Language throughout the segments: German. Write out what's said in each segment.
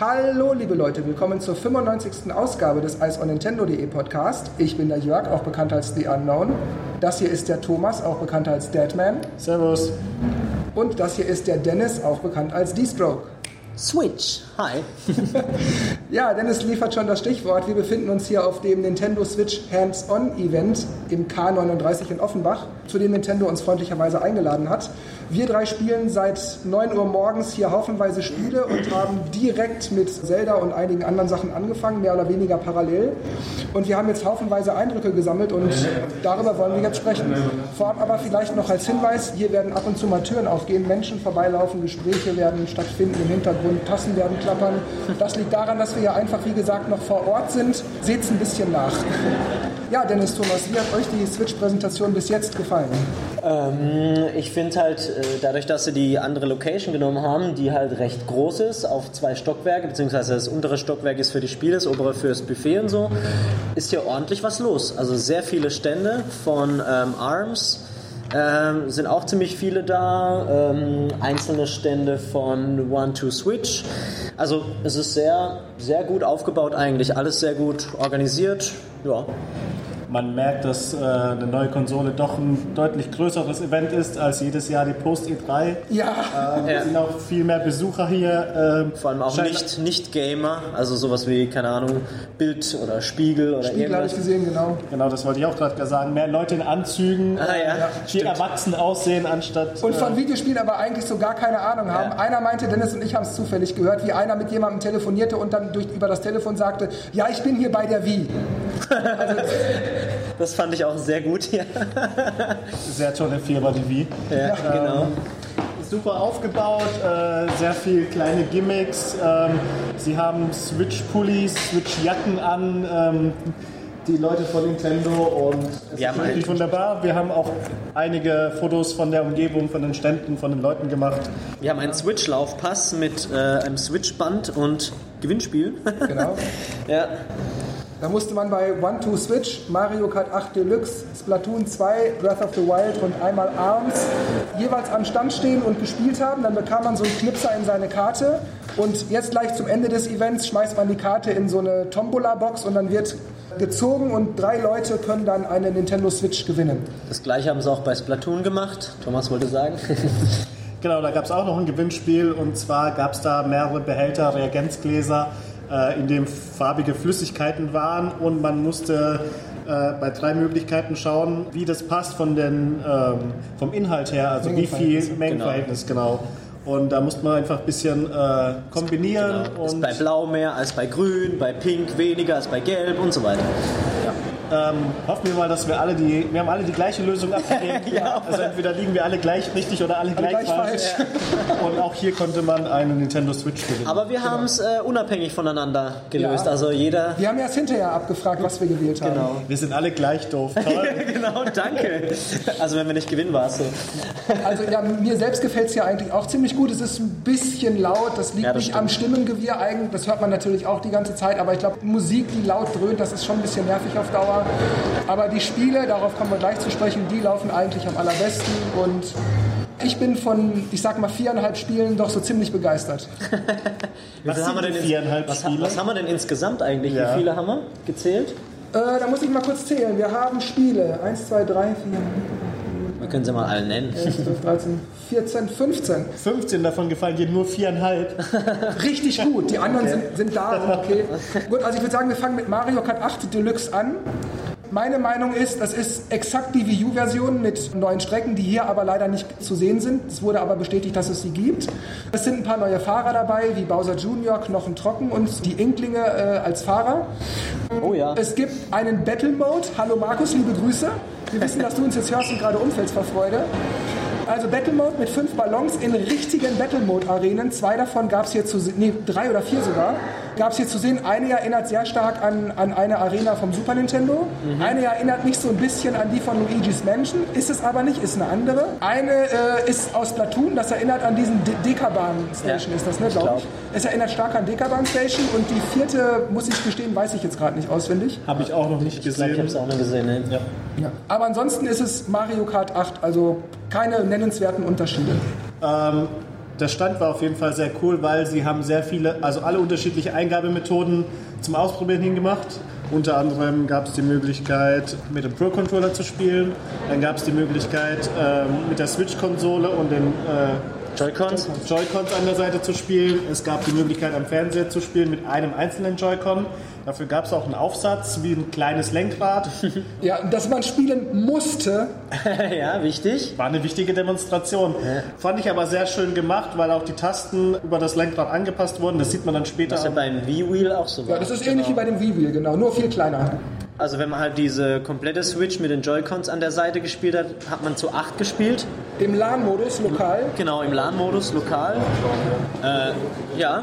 Hallo liebe Leute, willkommen zur 95. Ausgabe des Ice on Nintendo.de Podcast. Ich bin der Jörg, auch bekannt als The Unknown. Das hier ist der Thomas, auch bekannt als Deadman. Servus. Und das hier ist der Dennis, auch bekannt als D-Stroke. Switch. Hi. ja, Dennis liefert schon das Stichwort. Wir befinden uns hier auf dem Nintendo Switch Hands-On Event im K39 in Offenbach, zu dem Nintendo uns freundlicherweise eingeladen hat. Wir drei spielen seit 9 Uhr morgens hier haufenweise Spiele und haben direkt mit Zelda und einigen anderen Sachen angefangen, mehr oder weniger parallel. Und wir haben jetzt haufenweise Eindrücke gesammelt und darüber wollen wir jetzt sprechen. Vorab aber vielleicht noch als Hinweis, hier werden ab und zu mal Türen aufgehen, Menschen vorbeilaufen, Gespräche werden stattfinden im Hintergrund, Tassen werden klappern. Das liegt daran, dass wir ja einfach, wie gesagt, noch vor Ort sind. Seht es ein bisschen nach. Ja, Dennis Thomas, wie hat euch die Switch-Präsentation bis jetzt gefallen? Ähm, ich finde halt, äh, dadurch, dass sie die andere Location genommen haben, die halt recht groß ist, auf zwei Stockwerke, beziehungsweise das untere Stockwerk ist für die Spiele, das obere fürs Buffet und so, ist hier ordentlich was los. Also sehr viele Stände von ähm, ARMS, ähm, sind auch ziemlich viele da, ähm, einzelne Stände von One-Two-Switch. Also es ist sehr, sehr gut aufgebaut eigentlich, alles sehr gut organisiert. Ja man merkt, dass äh, eine neue Konsole doch ein deutlich größeres Event ist als jedes Jahr die Post E3. Ja. Äh, ja. sind auch viel mehr Besucher hier. Äh, Vor allem auch nicht, nicht Gamer, also sowas wie, keine Ahnung, Bild oder Spiegel oder Spiegel habe ich gesehen, genau. Genau, das wollte ich auch gerade sagen. Mehr Leute in Anzügen, ah, ja. die erwachsen aussehen anstatt... Und von äh, Videospielen aber eigentlich so gar keine Ahnung haben. Ja. Einer meinte, Dennis und ich haben es zufällig gehört, wie einer mit jemandem telefonierte und dann durch, über das Telefon sagte, ja, ich bin hier bei der Wii. Also, das fand ich auch sehr gut. Ja. Sehr tolle Firma, die Wii. Ja, genau. Ähm, super aufgebaut, äh, sehr viele kleine Gimmicks. Ähm, sie haben Switch-Pullis, Switch-Jacken an. Ähm, die Leute von Nintendo und es Wir ist wirklich halt wunderbar. Wir haben auch einige Fotos von der Umgebung, von den Ständen, von den Leuten gemacht. Wir haben einen Switch-Laufpass mit äh, einem Switch-Band und Gewinnspiel. Genau. ja. Da musste man bei One-Two-Switch, Mario Kart 8 Deluxe, Splatoon 2, Breath of the Wild und einmal ARMS jeweils am Stand stehen und gespielt haben. Dann bekam man so einen Knipser in seine Karte und jetzt gleich zum Ende des Events schmeißt man die Karte in so eine Tombola-Box und dann wird gezogen und drei Leute können dann eine Nintendo Switch gewinnen. Das gleiche haben sie auch bei Splatoon gemacht. Thomas wollte sagen. genau, da gab es auch noch ein Gewinnspiel und zwar gab es da mehrere Behälter, Reagenzgläser äh, in dem farbige Flüssigkeiten waren und man musste äh, bei drei Möglichkeiten schauen, wie das passt von den, ähm, vom Inhalt her, also wie viel Mengenverhältnis genau. genau. Und da musste man einfach ein bisschen äh, kombinieren. Genau. Ist bei Blau mehr als bei Grün, bei Pink weniger als bei Gelb und so weiter. Ähm, hoffen wir mal, dass wir alle die, wir haben alle die gleiche Lösung abgegeben. ja, also entweder liegen wir alle gleich richtig oder alle, alle gleich, gleich, falsch. falsch. Und auch hier konnte man eine Nintendo Switch gewinnen. Aber wir genau. haben es äh, unabhängig voneinander gelöst. Ja. Also jeder. Wir haben erst hinterher abgefragt, was wir gewählt haben. Genau. Wir sind alle gleich doof. genau, danke. Also wenn wir nicht gewinnen, war es so. Also ja, mir selbst gefällt es ja eigentlich auch ziemlich gut. Es ist ein bisschen laut. Das liegt ja, das nicht stimmt. am Stimmengewirr eigentlich. Das hört man natürlich auch die ganze Zeit. Aber ich glaube, Musik, die laut dröhnt, das ist schon ein bisschen nervig auf Dauer. Aber die Spiele, darauf kommen wir gleich zu sprechen, die laufen eigentlich am allerbesten und ich bin von, ich sag mal, viereinhalb Spielen doch so ziemlich begeistert. was, haben wir denn viereinhalb was, Spiele? was haben wir denn insgesamt eigentlich? Ja. Wie viele haben wir gezählt? Äh, da muss ich mal kurz zählen. Wir haben Spiele. 1, 2, 3, 4. Wir können sie mal alle nennen. 11, 12, 13, 14, 15. 15 davon gefallen dir nur viereinhalb. Richtig gut. Die anderen okay. sind, sind da. Okay. Gut, also ich würde sagen, wir fangen mit Mario Kart 8 Deluxe an. Meine Meinung ist, das ist exakt die Wii U-Version mit neuen Strecken, die hier aber leider nicht zu sehen sind. Es wurde aber bestätigt, dass es sie gibt. Es sind ein paar neue Fahrer dabei, wie Bowser Jr., Knochen Trocken und die Inklinge äh, als Fahrer. Oh ja. Es gibt einen Battle Mode. Hallo Markus, liebe Grüße. Wir wissen, dass du uns jetzt hörst und gerade umfällst vor Freude. Also Battle Mode mit fünf Ballons in richtigen Battle Mode Arenen. Zwei davon gab es hier zu, nee, drei oder vier sogar. Gab es hier zu sehen. Eine erinnert sehr stark an, an eine Arena vom Super Nintendo. Mhm. Eine erinnert mich so ein bisschen an die von Luigi's Mansion, ist es aber nicht, ist eine andere. Eine äh, ist aus Platoon, das erinnert an diesen De Dekabahn Station, Ja, ist das, ne, ich glaube glaub. ich. Es erinnert stark an Dekabahn Station und die vierte, muss ich gestehen, weiß ich jetzt gerade nicht auswendig. Habe ich auch noch nicht Ich glaube, ich habe gesehen. es auch noch gesehen. Ne? Ja. Ja. Aber ansonsten ist es Mario Kart 8, also keine nennenswerten Unterschiede. Ähm, der Stand war auf jeden Fall sehr cool, weil sie haben sehr viele, also alle unterschiedliche Eingabemethoden zum Ausprobieren hingemacht. Unter anderem gab es die Möglichkeit, mit dem Pro-Controller zu spielen. Dann gab es die Möglichkeit, ähm, mit der Switch-Konsole und den äh, Joy-Cons? Joy-Cons an der Seite zu spielen. Es gab die Möglichkeit, am Fernseher zu spielen mit einem einzelnen Joy-Con. Dafür gab es auch einen Aufsatz wie ein kleines Lenkrad. Ja, dass man spielen musste, ja, wichtig. War eine wichtige Demonstration. Fand ich aber sehr schön gemacht, weil auch die Tasten über das Lenkrad angepasst wurden. Das sieht man dann später. Was ja am- beim Wii-Wheel auch so war. ja, das ist ähnlich wie bei dem Wii-Wheel, genau, nur viel kleiner. Also wenn man halt diese komplette Switch mit den Joy-Cons an der Seite gespielt hat, hat man zu 8 gespielt. Im LAN-Modus, lokal. Genau, im LAN-Modus, lokal. Äh, ja,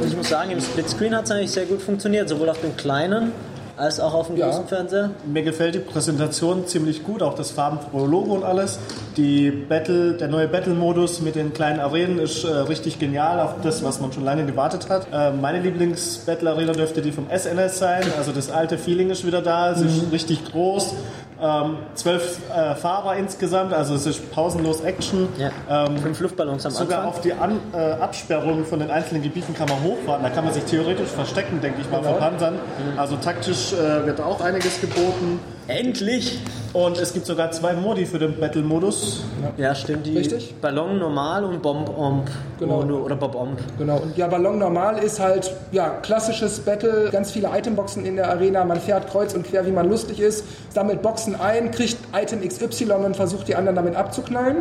und ich muss sagen, im Splitscreen hat es eigentlich sehr gut funktioniert, sowohl auf dem kleinen als auch auf dem Ja. großen Fernseher. Mir gefällt die Präsentation ziemlich gut, auch das farbenfrohe Logo und alles. Die Battle, der neue Battle-Modus mit den kleinen Arenen ist äh, richtig genial auf das, was man schon lange gewartet hat. Äh, meine Lieblings-Battle-Arena dürfte die vom SNS sein. Also das alte Feeling ist wieder da, es ist richtig groß. Ähm, zwölf äh, Fahrer insgesamt, also es ist pausenlos Action. Ja. Ähm, Fünf Luftballons am Sogar Anfang. auf die An äh, Absperrung von den einzelnen Gebieten kann man hochfahren. Da kann man sich theoretisch verstecken, denke ich mal, vor Panzern. Also taktisch äh, wird auch einiges geboten. Endlich! Und es gibt sogar zwei Modi für den Battle-Modus. Ja, stimmt. Die Richtig. Ballon normal und Bomb-Omb. Genau. Oder, oder Bob-Omb. Genau, und ja, Ballon normal ist halt, ja, klassisches Battle, ganz viele Itemboxen in der Arena, man fährt kreuz und quer, wie man lustig ist, sammelt Boxen ein, kriegt Item XY und versucht die anderen damit abzuknallen.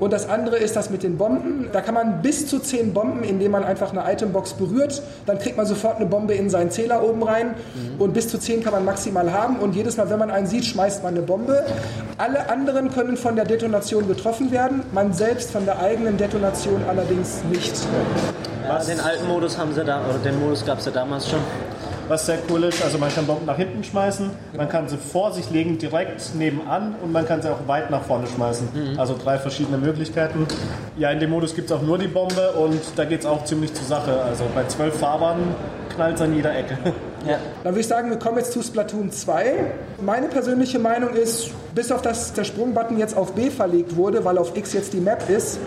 Und das andere ist das mit den Bomben, da kann man bis zu 10 Bomben, indem man einfach eine Itembox berührt, dann kriegt man sofort eine Bombe in seinen Zähler oben rein und bis zu 10 kann man maximal haben und jedes Mal, wenn man einen sieht, schmeißt man eine Bombe. Alle anderen können von der Detonation getroffen werden, man selbst von der eigenen Detonation allerdings nicht. Ja, den alten Modus haben sie da, oder den Modus gab es ja damals schon. Was sehr cool ist, also man kann Bomben nach hinten schmeißen, man kann sie vor sich legen, direkt nebenan und man kann sie auch weit nach vorne schmeißen. Also drei verschiedene Möglichkeiten. Ja, in dem Modus gibt es auch nur die Bombe und da geht es auch ziemlich zur Sache. Also bei zwölf Fahrbahn knallt es an jeder Ecke. Ja. Dann würde ich sagen, wir kommen jetzt zu Splatoon 2. Meine persönliche Meinung ist, bis auf das der Sprungbutton jetzt auf B verlegt wurde, weil auf X jetzt die Map ist,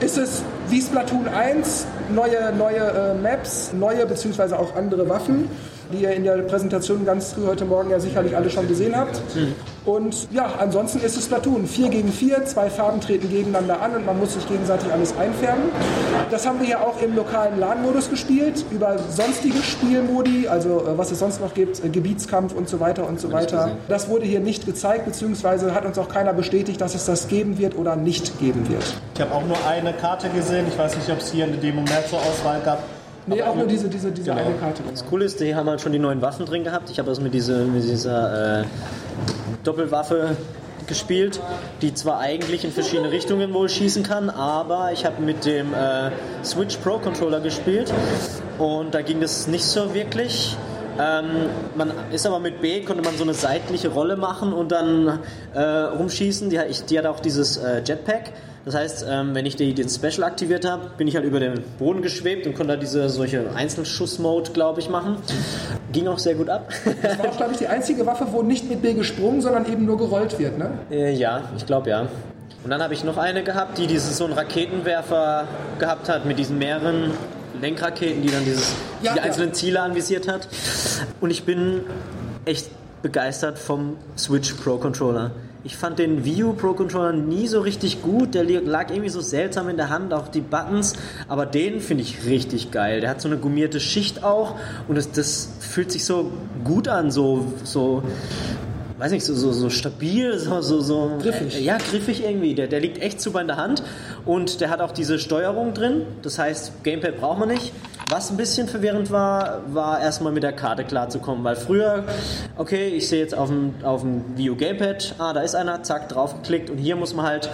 ist es wie Splatoon 1, neue, neue äh, Maps, neue bzw. auch andere Waffen, die ihr in der Präsentation ganz früh heute Morgen ja sicherlich alle schon gesehen habt. Und ja, ansonsten ist es Splatoon 4 gegen 4, zwei Farben treten gegeneinander an und man muss sich gegenseitig alles einfärben. Das haben wir ja auch im lokalen LAN-Modus gespielt, über sonstige Spielmodi, also äh, was es sonst noch gibt, äh, Gebietskampf und so weiter und so weiter. Das wurde hier nicht gezeigt, beziehungsweise hat uns auch keiner bestätigt, dass es das geben wird oder nicht geben wird. Ich habe auch nur eine Karte gesehen. Ich weiß nicht, ob es hier in der Demo mehr zur Auswahl gab. Nee, Aber auch nur diese, diese, diese Genau. eine Karte. Das Coole ist, die haben halt schon die neuen Waffen drin gehabt. Ich habe das mit, diese, mit dieser äh, Doppelwaffe gespielt, die zwar eigentlich in verschiedene Richtungen wohl schießen kann, aber ich habe mit dem äh, Switch Pro Controller gespielt und da ging das nicht so wirklich. Ähm, man ist aber mit B, konnte man so eine seitliche Rolle machen und dann äh, rumschießen. Die, die hat auch dieses äh, Jetpack. Das heißt, ähm, wenn ich die, den Special aktiviert habe, bin ich halt über den Boden geschwebt und konnte da diese solche Einzelschuss-Mode, glaube ich, machen. Ging auch sehr gut ab. Das war, glaube ich, die einzige Waffe, wo nicht mit B gesprungen, sondern eben nur gerollt wird. Ne? Äh, ja, ich glaube ja. Und dann habe ich noch eine gehabt, die dieses so einen Raketenwerfer gehabt hat mit diesen mehreren Lenkraketen, die dann dieses, Ja, die ja. einzelnen Ziele anvisiert hat. Und ich bin echt begeistert vom Switch Pro Controller. Ich fand den Wii U Pro Controller nie so richtig gut. Der lag irgendwie so seltsam in der Hand, auch die Buttons. Aber den finde ich richtig geil. Der hat so eine gummierte Schicht auch und das, das fühlt sich so gut an, so, so weiß nicht, so, so, so stabil, so, so, so Griffig. Äh, ja, griffig irgendwie. Der, der liegt echt super in der Hand und der hat auch diese Steuerung drin. Das heißt, Gamepad braucht man nicht. Was ein bisschen verwirrend war, war erstmal mit der Karte klarzukommen, weil früher, okay, ich sehe jetzt auf dem, auf dem Wii U Gamepad, ah, da ist einer, zack, draufgeklickt und hier muss man halt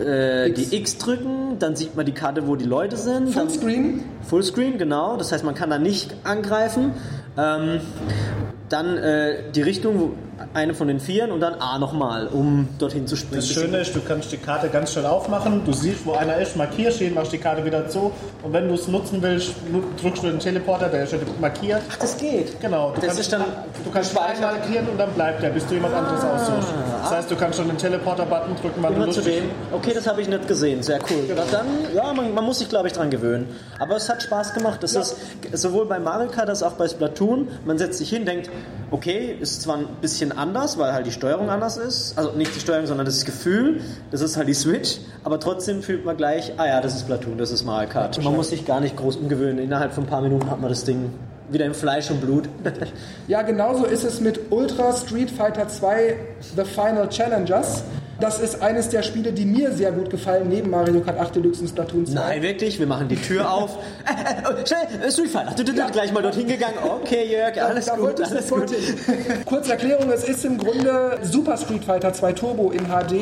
äh, X. die X drücken, dann sieht man die Karte, wo die Leute sind. Fullscreen. Fullscreen, genau. Das heißt, man kann da nicht angreifen. Ähm, dann äh, die Richtung, eine von den Vieren und dann A nochmal, um dorthin zu springen. Das Schöne ist, du kannst die Karte ganz schnell aufmachen, du siehst, wo einer ist, markierst ihn, machst die Karte wieder zu und wenn du es nutzen willst, drückst du den Teleporter, der ist schon markiert. Ach, das geht. Genau, du Das kannst, ist dann du kannst einmal markieren und dann bleibt der, bis du jemand anderes aussuchst. Das heißt, du kannst schon den Teleporter-Button drücken, wann du Immer zu lustig dem. Okay, das habe ich nicht gesehen. Sehr cool. Na Dann, ja, man, man muss sich, glaube ich, dran gewöhnen. Aber es hat Spaß gemacht. Es ist sowohl bei Mario Kart als auch bei Splatoon. Man setzt sich hin, denkt, okay, ist zwar ein bisschen anders, weil halt die Steuerung anders ist. Also nicht die Steuerung, sondern das Gefühl. Das ist halt die Switch. Aber trotzdem fühlt man gleich, ah ja, das ist Splatoon, das ist Mario Kart. Man muss sich gar nicht groß umgewöhnen. Innerhalb von ein paar Minuten hat man das Ding wieder im Fleisch und Blut. Ja, genauso ist es mit Ultra Street Fighter 2 The Final Challengers. Das ist eines der Spiele, die mir sehr gut gefallen, neben Mario Kart 8 Deluxe und Splatoon 2. Nein, wirklich, wir machen die Tür auf. Äh, äh, schnell, äh, Street Fighter. Du, Ja. Gleich mal dorthin gegangen. Okay, Jörg, alles da gut, alles. Kurze Erklärung, es ist im Grunde Super Street Fighter 2 Turbo in HD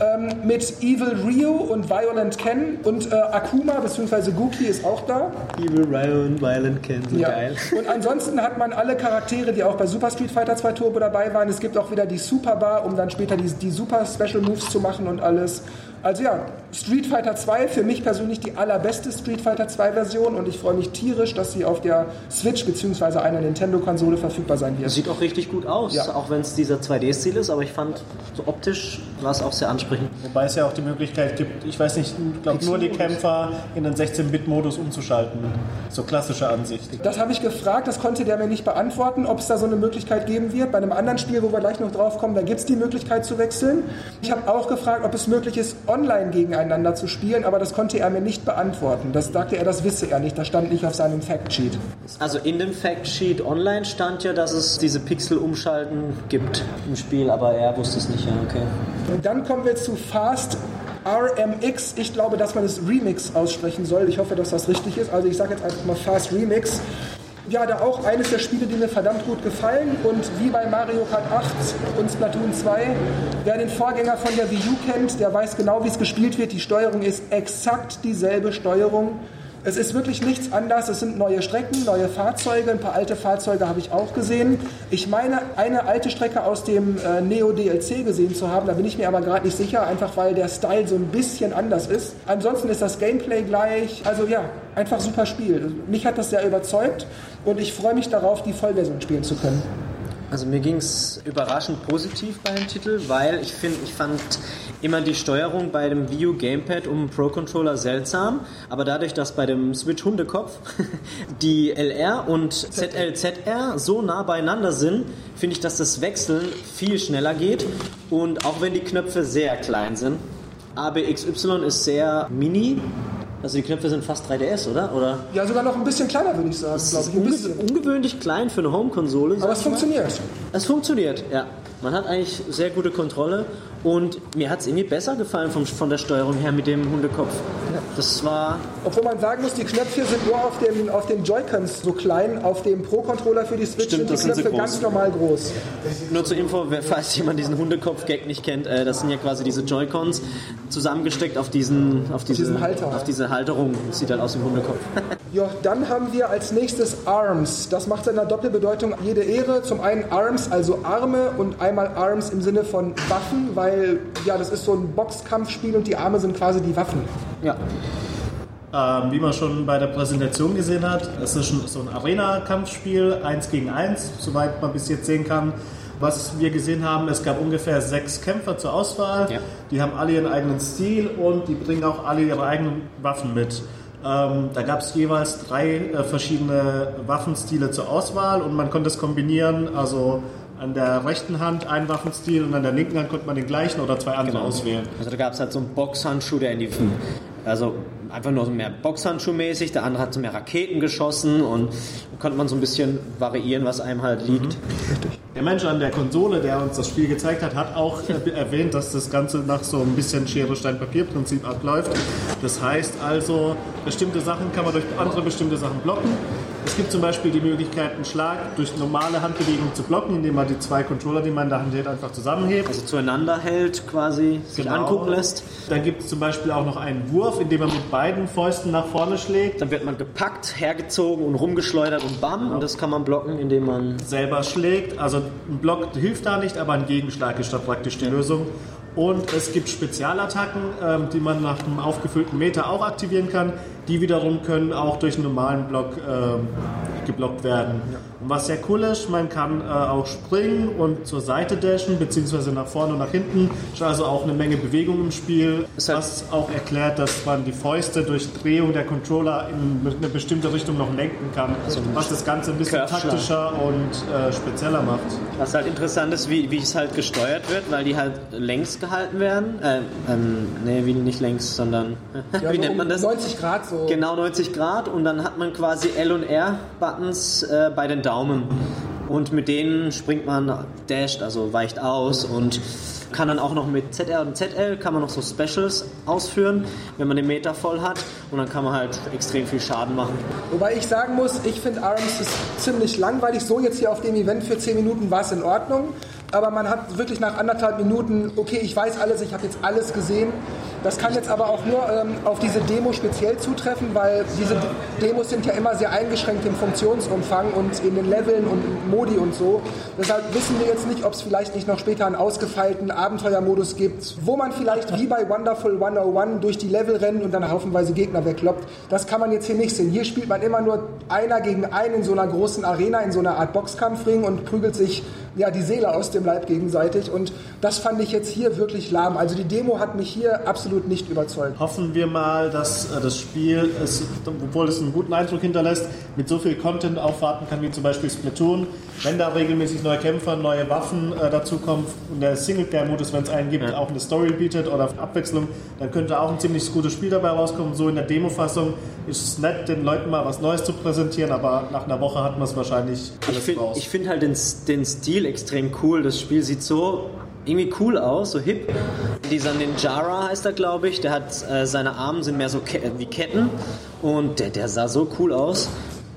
ähm, mit Evil Ryu und Violent Ken und äh, Akuma bzw. Guki ist auch da. Evil Ryan, Violent Ken, so Ja. geil. Und ansonsten hat man alle Charaktere, die auch bei Super Street Fighter 2 Turbo dabei waren. Es gibt auch wieder die Super Bar, um dann später die, die Super Special Moves zu machen und alles. Also ja, Street Fighter 2 für mich persönlich die allerbeste Street Fighter 2 Version und ich freue mich tierisch, dass sie auf der Switch bzw. einer Nintendo-Konsole verfügbar sein wird. Sieht auch richtig gut aus, Ja. auch wenn es dieser 2D-Stil ist, aber ich fand, so optisch war es auch sehr ansprechend. Wobei es ja auch die Möglichkeit gibt, ich weiß nicht, ich glaube nur die Kämpfer in den 16-Bit-Modus umzuschalten. So klassische Ansicht. Das habe ich gefragt, das konnte der mir nicht beantworten, ob es da so eine Möglichkeit geben wird. Bei einem anderen Spiel, wo wir gleich noch drauf kommen, da gibt es die Möglichkeit zu wechseln. Ich habe auch gefragt, ob es möglich ist, online gegeneinander zu spielen, aber das konnte er mir nicht beantworten. Das sagte er, das wisse er nicht, das stand nicht auf seinem Factsheet. Also in dem Factsheet online stand ja, dass es diese Pixel-Umschalten gibt im Spiel, aber er wusste es nicht, ja, okay. Und dann kommen wir zu Fast RMX. Ich glaube, dass man es Remix aussprechen soll. Ich hoffe, dass das richtig ist. Also ich sage jetzt einfach mal Fast Remix. Ja, da auch eines der Spiele, die mir verdammt gut gefallen. Und wie bei Mario Kart 8 und Splatoon 2, wer den Vorgänger von der Wii U kennt, der weiß genau, wie es gespielt wird. Die Steuerung ist exakt dieselbe Steuerung. Es ist wirklich nichts anders. Es sind neue Strecken, neue Fahrzeuge. Ein paar alte Fahrzeuge habe ich auch gesehen. Ich meine, eine alte Strecke aus dem äh, Neo DLC gesehen zu haben. Da bin ich mir aber gerade nicht sicher, einfach weil der Style so ein bisschen anders ist. Ansonsten ist das Gameplay gleich. Also ja, einfach super Spiel. Mich hat das sehr überzeugt und ich freue mich darauf, die Vollversion spielen zu können. Also mir ging es überraschend positiv bei dem Titel, weil ich finde, ich fand immer die Steuerung bei dem Wii U Gamepad um Pro Controller seltsam, aber dadurch, dass bei dem Switch Hundekopf die LR und ZLZR so nah beieinander sind, finde ich, dass das Wechseln viel schneller geht und auch wenn die Knöpfe sehr klein sind. ABXY ist sehr mini, also die Knöpfe sind fast 3DS, oder? Oder Ja, sogar noch ein bisschen kleiner, würde ich sagen, es glaube ich. Ein bisschen. ungewöhnlich klein für eine Home-Konsole. Aber es funktioniert. Es funktioniert, ja. Man hat eigentlich sehr gute Kontrolle und mir hat es irgendwie besser gefallen vom, von der Steuerung her mit dem Hundekopf. Das war, Obwohl man sagen muss, die Knöpfe sind nur auf, dem, auf den Joy-Cons so klein, auf dem Pro-Controller für die Switch Stimmt, sind die sind Knöpfe groß. ganz normal groß. nur zur Info, falls jemand diesen Hundekopf-Gag nicht kennt, äh, das sind ja quasi diese Joy-Cons zusammengesteckt auf diesen, auf diese, diesem Halter. auf diese Halterung. Das sieht halt aus wie ein Hundekopf. Ja, dann haben wir als nächstes ARMS. Das macht seiner Doppelbedeutung jede Ehre. Zum einen ARMS, also Arme und einmal ARMS im Sinne von Waffen, weil ja, das ist so ein Boxkampfspiel und die Arme sind quasi die Waffen. ja. Ähm, wie man schon bei der Präsentation gesehen hat, es ist schon so ein Arena-Kampfspiel, eins gegen eins, soweit man bis jetzt sehen kann. Was wir gesehen haben, es gab ungefähr sechs Kämpfer zur Auswahl. Ja. Die haben alle ihren eigenen Stil und die bringen auch alle ihre eigenen Waffen mit. Ähm, da gab es jeweils drei äh, verschiedene Waffenstile zur Auswahl und man konnte es kombinieren. Also an der rechten Hand einen Waffenstil und an der linken Hand konnte man den gleichen oder zwei andere auswählen. Also da gab es halt so einen Boxhandschuh, der in die. Also einfach nur so mehr Boxhandschuhmäßig, der andere hat so mehr Raketen geschossen und konnte man so ein bisschen variieren, was einem halt liegt. Der Mensch an der Konsole, der uns das Spiel gezeigt hat, hat auch äh, erwähnt, dass das Ganze nach so ein bisschen Schere-Stein-Papier-Prinzip abläuft. Das heißt also, bestimmte Sachen kann man durch andere bestimmte Sachen blocken. Es gibt zum Beispiel die Möglichkeit, einen Schlag durch normale Handbewegung zu blocken, indem man die zwei Controller, die man in der Hand hält, einfach zusammenhebt. Also zueinander hält, quasi sich Genau. angucken lässt. Dann gibt es zum Beispiel auch noch einen Wurf, indem man mit beiden Fäusten nach vorne schlägt, Dann wird man gepackt, hergezogen und rumgeschleudert und bam. Und das kann man blocken, indem man selber schlägt. Also ein Block hilft da nicht, aber ein Gegenschlag ist da praktisch die Lösung. Und es gibt Spezialattacken, ähm, die man nach einem aufgefüllten Meter auch aktivieren kann. Die wiederum können auch durch einen normalen Block ähm, geblockt werden. Und was sehr cool ist, man kann äh, auch springen und zur Seite dashen, beziehungsweise nach vorne und nach hinten. Ist also auch eine Menge Bewegung im Spiel, Ist halt- was auch erklärt, dass man die Fäuste durch Drehung der Controller in eine bestimmte Richtung noch lenken kann, was das Ganze ein bisschen taktischer und äh, spezieller macht. Was halt interessant ist, wie, wie es halt gesteuert wird, weil die halt längs gehalten werden. Äh, ähm, nee, wie nicht längs, sondern Ja, wie so nennt man das? 90 Grad so. Genau 90 Grad und dann hat man quasi L und R Buttons äh, bei den Daumen und mit denen springt man dasht, also weicht aus und kann dann auch noch mit ZR und ZL kann man noch so Specials ausführen, wenn man den Meter voll hat und dann kann man halt extrem viel Schaden machen. Wobei ich sagen muss, ich finde ARMS ist ziemlich langweilig. So jetzt hier auf dem Event für 10 Minuten war es in Ordnung. Aber man hat wirklich nach anderthalb Minuten, okay, ich weiß alles, ich habe jetzt alles gesehen. Das kann jetzt aber auch nur ähm, auf diese Demo speziell zutreffen, weil diese Demos sind ja immer sehr eingeschränkt im Funktionsumfang und in den Leveln und Modi und so. Deshalb wissen wir jetzt nicht, ob es vielleicht nicht noch später einen ausgefeilten Abenteuermodus gibt, wo man vielleicht wie bei Wonderful 101 durch die Level rennt und dann haufenweise Gegner wegloppt. Das kann man jetzt hier nicht sehen. Hier spielt man immer nur einer gegen einen in so einer großen Arena, in so einer Art Boxkampfring und prügelt sich ja, die Seele aus dem Leib gegenseitig. Und das fand ich jetzt hier wirklich lahm. Also die Demo hat mich hier absolut nicht überzeugt. Hoffen wir mal, dass äh, das Spiel, es, obwohl es einen guten Eindruck hinterlässt, mit so viel Content aufwarten kann, wie zum Beispiel Splatoon. Wenn da regelmäßig neue Kämpfer, neue Waffen äh, dazukommen und der Singleplayer-Modus, wenn es einen gibt, auch eine Story bietet oder Abwechslung, dann könnte auch ein ziemlich gutes Spiel dabei rauskommen. So in der Demo-Fassung ist es nett, den Leuten mal was Neues zu präsentieren, aber nach einer Woche hat man es wahrscheinlich Ich alles finde raus. find halt den, den Stil extrem cool. Das Spiel sieht so irgendwie cool aus, so hip. Dieser Ninjara heißt er, glaube ich. Der hat äh, seine Arme sind mehr so ke wie Ketten und der, der sah so cool aus.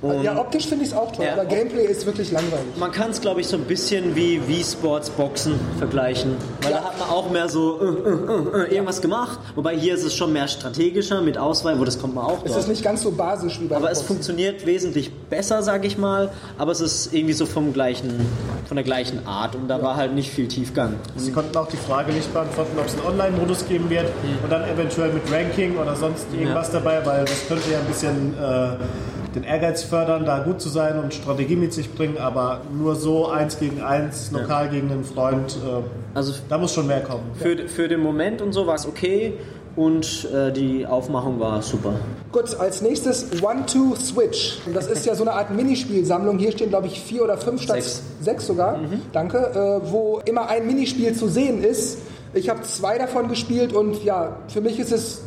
Und Ja, optisch finde ich es auch toll, Ja. aber Gameplay ist wirklich langweilig. man kann es, glaube ich, so ein bisschen wie Wii Sports Boxen vergleichen. Weil Ja. da hat man auch mehr so äh, äh, äh, äh, irgendwas gemacht. Wobei hier ist es schon mehr strategischer mit Auswahl, wo das kommt man auch Es drauf. ist nicht ganz so basisch wie bei Aber es Boxen. funktioniert wesentlich besser, sage ich mal. Aber es ist irgendwie so vom gleichen, von der gleichen Art und da war halt nicht viel Tiefgang. Sie konnten auch die Frage nicht beantworten, ob es einen Online-Modus geben wird und dann eventuell mit Ranking oder sonst irgendwas dabei, weil das könnte ja ein bisschen äh, den Ehrgeiz fördern, da gut zu sein und Strategie mit sich bringen, aber nur so eins gegen eins, lokal gegen einen Freund, äh, Also da muss schon mehr kommen. für, für den Moment und so war es okay und äh, die Aufmachung war super. Gut, als nächstes One-Two-Switch. Das ist ja so eine Art Minispielsammlung. Hier stehen, glaube ich, vier oder fünf statt Sechs. sechs sogar. Danke. Äh, wo immer ein Minispiel zu sehen ist. Ich habe zwei davon gespielt und ja, für mich ist es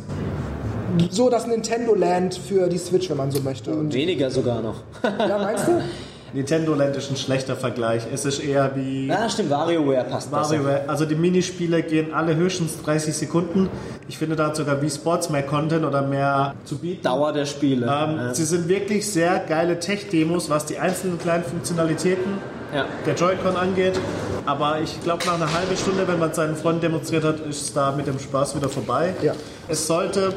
so das Nintendo Land für die Switch, wenn man so möchte. Und Weniger sogar noch. ja, meinst du? Nintendo Land ist ein schlechter Vergleich. Es ist eher wie ja, stimmt, WarioWare passt besser. WarioWare. Also die Minispiele gehen alle höchstens 30 Sekunden. Ich finde, da hat sogar wie Sports mehr Content oder mehr zu bieten. Dauer der Spiele. Ähm, ja. Sie sind wirklich sehr geile Tech-Demos, was die einzelnen kleinen Funktionalitäten Ja. der Joy-Con angeht. Aber ich glaube, nach einer halben Stunde, wenn man seinen Freunden demonstriert hat, ist es da mit dem Spaß wieder vorbei. Ja. Es sollte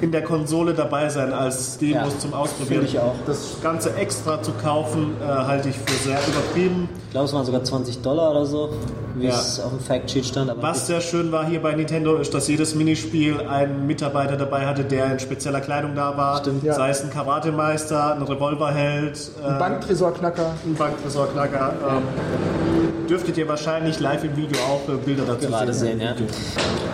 in der Konsole dabei sein als Demos Ja, zum Ausprobieren. ich auch. Das Ganze extra zu kaufen, äh, halte ich für sehr übertrieben. Ich glaube, es waren sogar 20 Dollar oder so, wie Ja. es auf dem Factsheet stand. Aber Was sehr schön war hier bei Nintendo, ist, dass jedes Minispiel einen Mitarbeiter dabei hatte, der in spezieller Kleidung da war. Stimmt. Ja. Sei es ein Karatemeister, ein Revolverheld, äh, Ein Banktresorknacker. ein Banktresorknacker. Ähm, dürftet ihr wahrscheinlich live im Video auch äh, Bilder dazu gerade sehen, ja.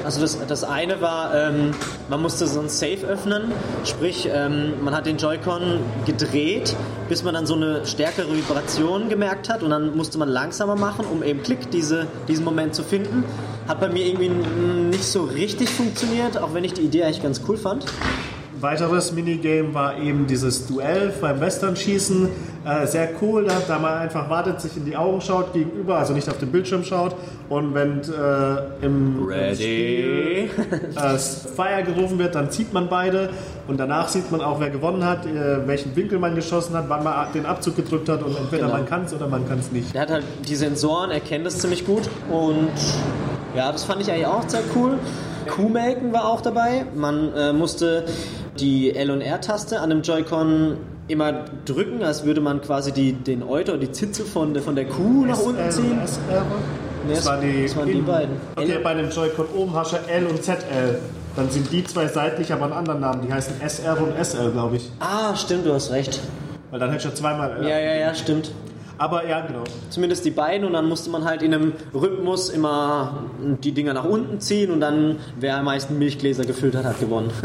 Also das, das eine war, ähm, man musste so ein Safe öffnen, sprich ähm, man hat den Joy-Con gedreht, bis man dann so eine stärkere Vibration gemerkt hat und dann musste man langsamer machen, um eben Klick diese, diesen Moment zu finden. Hat bei mir irgendwie nicht so richtig funktioniert, auch wenn ich die Idee eigentlich ganz cool fand. Weiteres Minigame war eben dieses Duell beim Western-Schießen. Äh, sehr cool, da, da man einfach wartet, sich in die Augen schaut gegenüber, also nicht auf den Bildschirm schaut. Und wenn äh, im, im Spiel äh, Fire gerufen wird, dann zieht man beide. Und danach sieht man auch, wer gewonnen hat, äh, welchen Winkel man geschossen hat, wann man den Abzug gedrückt hat. Und entweder Genau. man kann es oder man kann es nicht. Der hat halt die Sensoren, erkennt das ziemlich gut und ja, das fand ich eigentlich auch sehr cool. Kuhmelken war auch dabei. Man äh, musste die L- und R-Taste an dem Joy-Con immer drücken, als würde man quasi die, den Euter, die Zitze von der, von der Kuh nach unten ziehen. SR? Nee, Das, war die, das waren die beiden. Okay, bei dem Joy-Con oben hast du L und ZL. Dann sind die zwei seitlich, aber einen anderen Namen. Die heißen SR und SL, glaube ich. Ah, stimmt, du hast recht. Weil dann hättest du ja zweimal L. Ja, ja, ja, stimmt. Aber ja, genau. Zumindest die beiden und dann musste man halt in einem Rhythmus immer die Dinger nach unten ziehen und dann, wer am meisten Milchgläser gefüllt hat, hat gewonnen.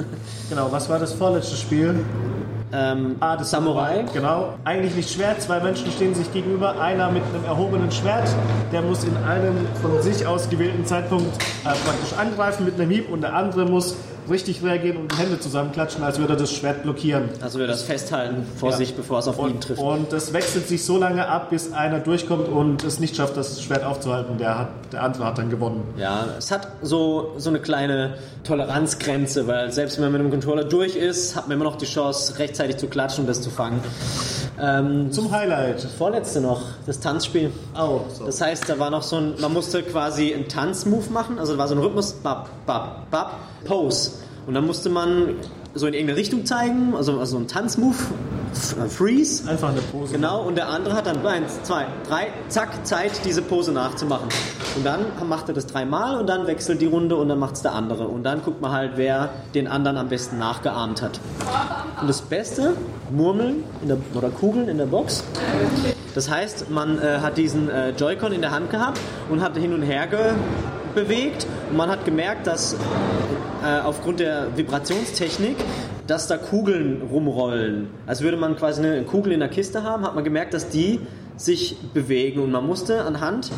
Genau, was war das vorletzte Spiel? ähm, Ah, das Samurai. Genau. Eigentlich nicht schwer. Zwei Menschen stehen sich gegenüber. Einer mit einem erhobenen Schwert. Der muss in einem von sich ausgewählten Zeitpunkt äh, praktisch angreifen mit einem Hieb und der andere muss richtig reagieren und die Hände zusammenklatschen, als würde er das Schwert blockieren. Also wir das festhalten vor Ja. sich, bevor es auf ihn Und, trifft. und das wechselt sich so lange ab, bis einer durchkommt und es nicht schafft, das Schwert aufzuhalten. Der, hat, der andere hat dann gewonnen. Ja, es hat so, so eine kleine Toleranzgrenze, weil selbst wenn man mit dem Controller durch ist, hat man immer noch die Chance, rechtzeitig zu klatschen und das zu fangen. Ähm, Zum Highlight. vorletzte noch, das Tanzspiel. Oh, so. Das heißt, da war noch so ein, man musste quasi einen Tanzmove machen, also da war so ein Rhythmus, bap, bap, bap, Pose. Und dann musste man so in irgendeine Richtung zeigen, also, also ein Tanzmove, äh, Freeze. Einfach eine Pose. Genau, und der andere hat dann eins, zwei, drei, zack, Zeit, diese Pose nachzumachen. Und dann macht er das dreimal und dann wechselt die Runde und dann macht es der andere. Und dann guckt man halt, wer den anderen am besten nachgeahmt hat. Und das Beste, Murmeln in der, oder Kugeln in der Box. Das heißt, man äh, hat diesen äh, Joy-Con in der Hand gehabt und hat hin und her ge bewegt und man hat gemerkt, dass äh, aufgrund der Vibrationstechnik, dass da Kugeln rumrollen. Als würde man quasi eine Kugel in der Kiste haben, hat man gemerkt, dass die sich bewegen und man musste anhand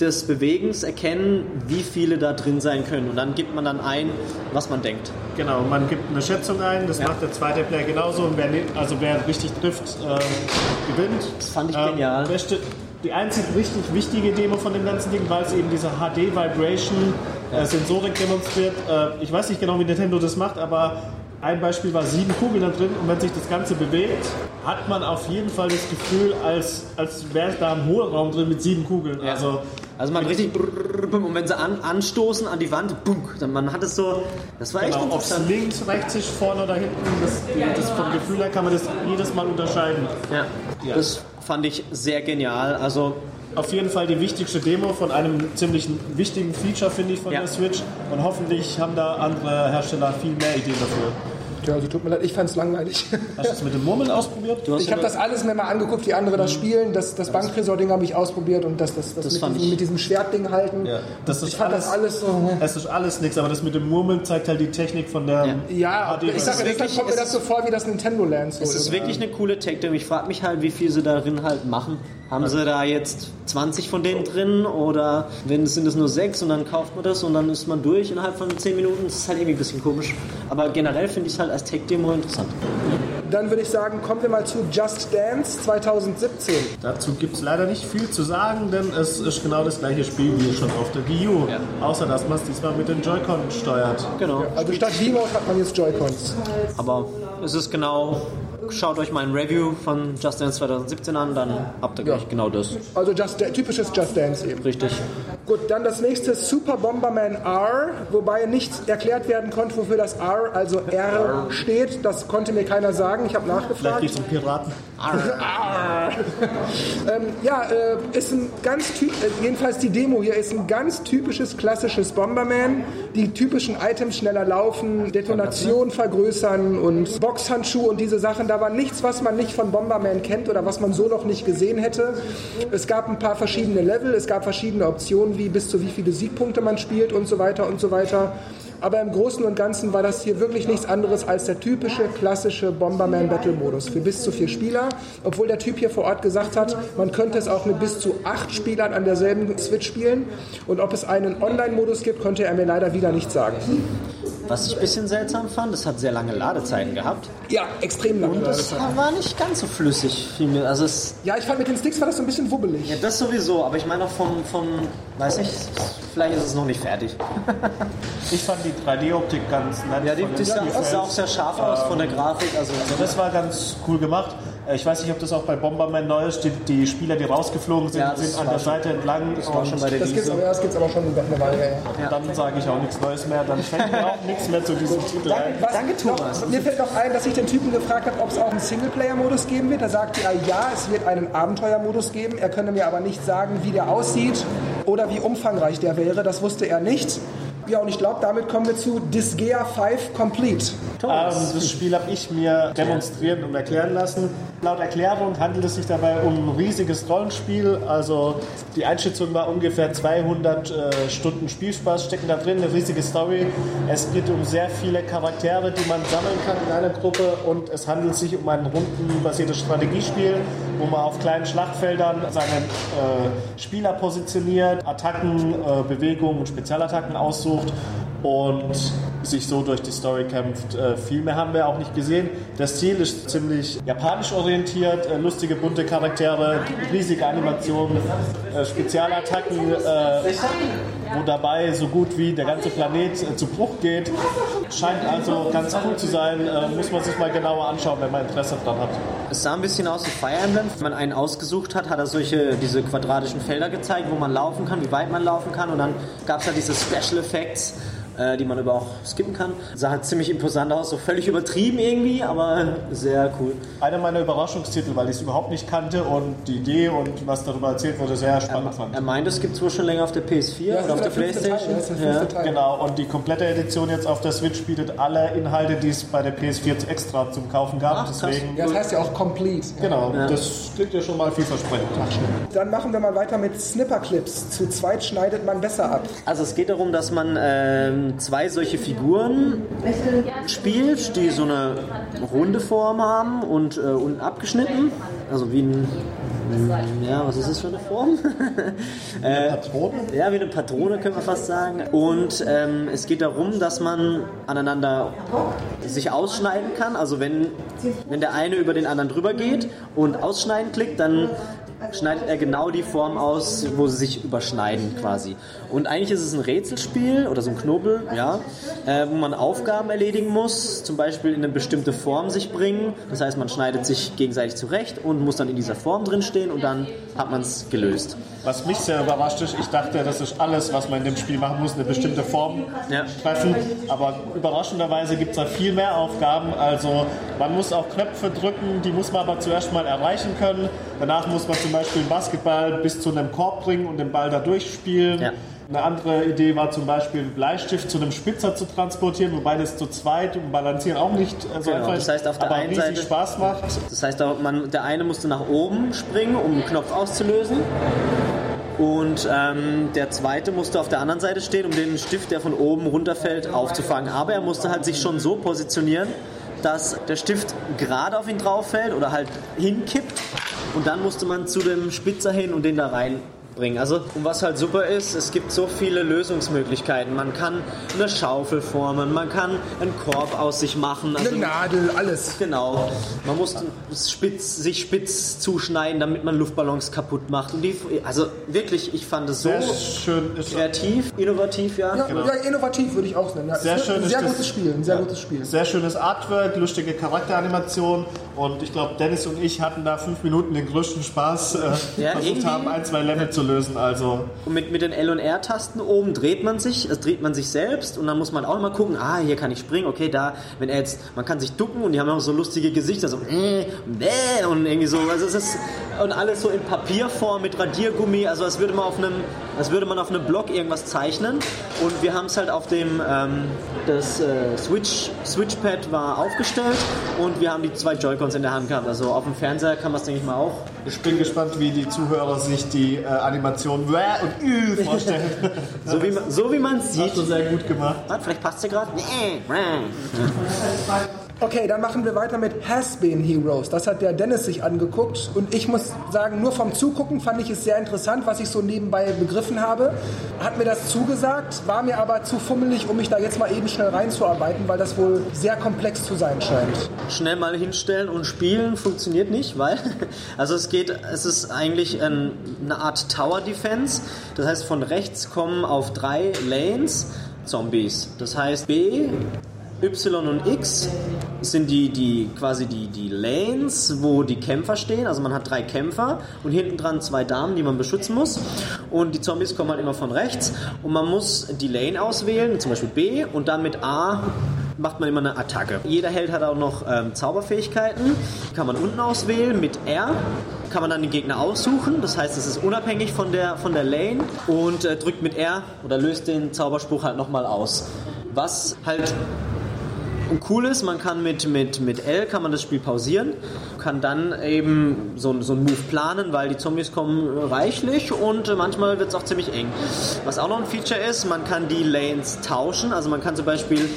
des Bewegens erkennen, wie viele da drin sein können und dann gibt man dann ein, was man denkt. Genau, man gibt eine Schätzung ein, das Ja. macht der zweite Player genauso und wer, also wer richtig trifft, äh, gewinnt. Das fand ich Ähm, genial. beste, die einzig richtig wichtige Demo von dem ganzen Ding, weil es eben diese HD-Vibration äh, Sensorik demonstriert. Äh, ich weiß nicht genau, wie Nintendo das macht, aber ein Beispiel war sieben Kugeln da drin und wenn sich das Ganze bewegt, hat man auf jeden Fall das Gefühl, als, als wäre da ein Hohlraum drin mit sieben Kugeln. Also Also man richtig und wenn sie an, anstoßen an die Wand, bunk, dann man hat es so, das war echt genau, ob es interessant. links, rechts ist, vorne oder hinten, das, das vom Gefühl her kann man das jedes Mal unterscheiden. Ja, Ja. das fand ich sehr genial. Also Auf jeden Fall die wichtigste Demo von einem ziemlich wichtigen Feature, finde ich, von Ja. der Switch. Und hoffentlich haben da andere Hersteller viel mehr Ideen dafür. Ja, also tut mir leid, ich fand's langweilig. Hast du das mit dem Murmeln ausprobiert? du hast Ich habe das alles mir mal angeguckt, wie andere das spielen. Das, das Banktresor-Ding habe ich ausprobiert und das, das, das, Das mit, fand diesem, ich- mit diesem Schwertding halten. Ja, das ist ich fand das alles- alles so. ne? Es ist alles nichts, aber das mit dem Murmeln zeigt halt die Technik von der Ja, HD. ich sag ja, deshalb wirklich- kommt mir es das so vor wie das Nintendo Land. So Es ist irgendwie. wirklich eine coole Tech-Demo. Ich frage mich halt, wie viel sie darin halt machen. Haben sie da jetzt 20 von denen drin oder wenn sind es nur sechs und dann kauft man das und dann ist man durch innerhalb von 10 Minuten? Das ist halt irgendwie ein bisschen komisch. Aber generell finde ich es halt als Tech-Demo interessant. Dann würde ich sagen, kommen wir mal zu Just Dance 2017. Dazu gibt es leider nicht viel zu sagen, denn es ist genau das gleiche Spiel wie schon auf der Wii U. Ja. Außer, dass man es diesmal mit den Joy-Con steuert. Genau. Also statt V-Mode hat man jetzt Joy-Cons. Aber es ist genau. Schaut euch mein Review von Just Dance 2017 an, dann habt ihr gleich genau das. Also just, typisches Just Dance eben. Richtig. Gut, dann das nächste Super Bomberman R, wobei nicht erklärt werden konnte, wofür das R, also R steht. Das konnte mir keiner sagen. Ich habe Vielleicht nachgefragt. geht es um Piraten. ähm, ja, äh, ist ein ganz typ, äh, jedenfalls die Demo hier ist ein ganz typisches klassisches Bomberman. Die typischen Items schneller laufen, Detonation vergrößern und Boxhandschuhe und diese Sachen. Da war nichts, was man nicht von Bomberman kennt oder was man so noch nicht gesehen hätte. Es gab ein paar verschiedene Level, es gab verschiedene Optionen, wie bis zu wie viele Siegpunkte man spielt und so weiter und so weiter. Aber im Großen und Ganzen war das hier wirklich nichts anderes als der typische klassische Bomberman Battle Modus für bis zu vier Spieler. Obwohl der Typ hier vor Ort gesagt hat, man könnte es auch mit bis zu acht Spielern an derselben Switch spielen. Und ob es einen Online-Modus gibt, konnte er mir leider wieder nicht sagen. Was ich ein bisschen seltsam fand, es hat sehr lange Ladezeiten gehabt. Ja, extrem lange. Und es war nicht ganz so flüssig. vielmehr. Also es, Ja, ich fand mit den Sticks war das so ein bisschen wubbelig. ja, das sowieso, aber ich meine auch vom, vom, weiß nicht, vielleicht ist es noch nicht fertig. Ich fand die 3D-Optik ganz nett. Ja, die, den die sah, sah auch sehr scharf aus von der Grafik. Also, Also das war ganz cool gemacht. Äh, Ich weiß nicht, ob das auch bei Bomberman neu ist. Die, die Spieler, die rausgeflogen sind, Ja, sind an der schon- Seite entlang. das war schon bei der Das gibt's, Wiese. aber, ja, aber schon eine Weile her. Ja. dann sage ich auch nichts Neues mehr. Dann fällt mir auch nichts mehr zu diesem Titel ein. Was Danke, Thomas. Noch, mir fällt noch ein, dass ich den Typen gefragt habe, ob es auch einen Singleplayer-Modus geben wird. Da sagte er, ja, es wird einen Abenteuermodus geben. Er könne mir aber nicht sagen, wie der aussieht oder wie umfangreich der wäre. Das wusste er nicht. Ja, und ich glaube, damit kommen wir zu Disgaea 5 Complete. Ähm, das Spiel habe ich mir demonstrieren und erklären lassen. Laut Erklärung handelt es sich dabei um ein riesiges Rollenspiel. Also die Einschätzung war ungefähr 200 äh, Stunden Spielspaß stecken da drin, eine riesige Story. Es geht um sehr viele Charaktere, die man sammeln kann in einer Gruppe und es handelt sich um ein rundenbasiertes Strategiespiel, wo man auf kleinen Schlachtfeldern seine äh, Spieler positioniert, Attacken, äh, Bewegungen und Spezialattacken aussucht und sich so durch die Story kämpft. Äh, viel mehr haben wir auch nicht gesehen. Der Stil ist ziemlich japanisch orientiert, äh, lustige, bunte Charaktere, riesige Animationen, äh, Spezialattacken, äh, wo dabei so gut wie der ganze Planet äh, zu Bruch geht. Scheint also ganz cool zu sein, äh, muss man sich mal genauer anschauen, wenn man Interesse dran hat. Es sah ein bisschen aus wie Fire Emblem. Wenn man einen ausgesucht hat, hat er solche, diese quadratischen Felder gezeigt, wo man laufen kann, wie weit man laufen kann. Und dann gab es halt diese Special Effects, äh, die man aber auch skippen kann. Sah halt ziemlich imposant aus, so völlig übertrieben irgendwie, aber sehr cool. Einer meiner Überraschungstitel, weil ich es überhaupt nicht kannte und die Idee und was darüber erzählt wurde, sehr spannend fand. Er meint, es gibt es wohl schon länger auf der PS4 Ja, oder auf der Teil, Playstation. das ist der Ja. Teil. Genau, und die komplette Edition jetzt auf der Switch bietet alle Inhalte, die es bei der PS4 extra zum Kaufen gab. Ach. Deswegen, Ja, das heißt ja auch Complete. genau, das klingt ja schon mal vielversprechend. Dann machen wir mal weiter mit Snipperclips. Zu zweit schneidet man besser ab. Also es geht darum, dass man ähm, zwei solche Figuren spielt, die so eine runde Form haben und äh, unten abgeschnitten. Also wie ein, ja, was ist das für eine Form? äh, Patronen? ja, wie eine Patrone können wir fast sagen. Und ähm, es geht darum, dass man aneinander sich ausschneiden kann. Also wenn, wenn der eine über den anderen drüber geht und ausschneiden klickt, dann schneidet er genau die Form aus, wo sie sich überschneiden quasi. Und eigentlich ist es ein Rätselspiel oder so ein Knobel, ja, äh, wo man Aufgaben erledigen muss, zum Beispiel in eine bestimmte Form sich bringen. Das heißt, man schneidet sich gegenseitig zurecht und muss dann in dieser Form drin stehen und dann hat man es gelöst. Was mich sehr überrascht ist, ich dachte, das ist alles, was man in dem Spiel machen muss, eine bestimmte Form Ja. treffen. Aber überraschenderweise gibt es da viel mehr Aufgaben. Also man muss auch Knöpfe drücken, die muss man aber zuerst mal erreichen können. Danach muss man zum Beispiel einen Basketball bis zu einem Korb bringen und den Ball da durchspielen. Ja. Eine andere Idee war zum Beispiel, einen Bleistift zu einem Spitzer zu transportieren, wobei das zu zweit und balancieren auch nicht äh, so Genau, einfach das heißt, auf der aber einen Seite- Spaß macht. Das heißt, man, der eine musste nach oben springen, um einen Knopf auszulösen. Und ähm, der zweite musste auf der anderen Seite stehen, um den Stift, der von oben runterfällt, aufzufangen. Aber er musste halt sich schon so positionieren, dass der Stift gerade auf ihn drauf fällt oder halt hinkippt. Und dann musste man zu dem Spitzer hin und den da reinbringen. Also, und was halt super ist, es gibt so viele Lösungsmöglichkeiten. Man kann eine Schaufel formen, man kann einen Korb aus sich machen. Eine Also, Nadel, alles. Genau. Man muss spitz, sich spitz zuschneiden, damit man Luftballons kaputt macht. Und die, also wirklich, ich fand es so schön ist kreativ, innovativ, ja. Ja, ja, innovativ würde ich auch nennen. Ja, Sehr schön ein ist sehr das- gutes Spiel, ein sehr gutes Spiel. Sehr schönes Artwork, lustige Charakteranimation und ich glaube, Dennis und ich hatten da fünf Minuten den größten Spaß, äh, Ja, versucht haben, ein, zwei Level zu lösen. Also Und mit, mit den L- und R-Tasten oben dreht man sich, es dreht man sich selbst und dann muss man auch immer gucken, ah, hier kann ich springen, okay, da, wenn er jetzt, man kann sich ducken und die haben auch so lustige Gesichter, so, äh, bäh, und irgendwie so, also es ist, und alles so in Papierform mit Radiergummi, also als würde man auf einem, als würde man auf einem Block irgendwas zeichnen und wir haben es halt auf dem, ähm, das äh, Switch, Switchpad war aufgestellt und wir haben die zwei Joy-Cons in der Hand gehabt, also auf dem Fernseher kann man es, denke ich mal, auch ich bin gespannt, wie die Zuhörer sich die äh, Animation Wäh und Ü vorstellen. so wie man so wie man es sieht. Hast du sehr gut gemacht. Warte, vielleicht passt sie gerade. Nee. Okay, dann machen wir weiter mit Has Been Heroes. Das hat der Dennis sich angeguckt und ich muss sagen, nur vom Zugucken fand ich es sehr interessant, was ich so nebenbei begriffen habe. Hat mir das zugesagt, war mir aber zu fummelig, um mich da jetzt mal eben schnell reinzuarbeiten, weil das wohl sehr komplex zu sein scheint. Schnell mal hinstellen und spielen funktioniert nicht, weil also es geht, es ist eigentlich ein, eine Art Tower Defense. Das heißt, von rechts kommen auf drei Lanes Zombies. Das heißt, B, Y und X sind die, die quasi die, die Lanes, wo die Kämpfer stehen. Also man hat drei Kämpfer und hinten dran zwei Damen, die man beschützen muss. Und die Zombies kommen halt immer von rechts. Und man muss die Lane auswählen, zum Beispiel B, und dann mit A macht man immer eine Attacke. Jeder Held hat auch noch ähm, Zauberfähigkeiten. Kann man unten auswählen. Mit R kann man dann den Gegner aussuchen. Das heißt, es ist unabhängig von der, von der Lane und äh, drückt mit R oder löst den Zauberspruch halt nochmal aus. Was halt cool ist, man kann mit, mit, mit L kann man das Spiel pausieren, kann dann eben so, so einen Move planen, weil die Zombies kommen reichlich und manchmal wird es auch ziemlich eng. Was auch noch ein Feature ist, man kann die Lanes tauschen, also man kann zum Beispiel,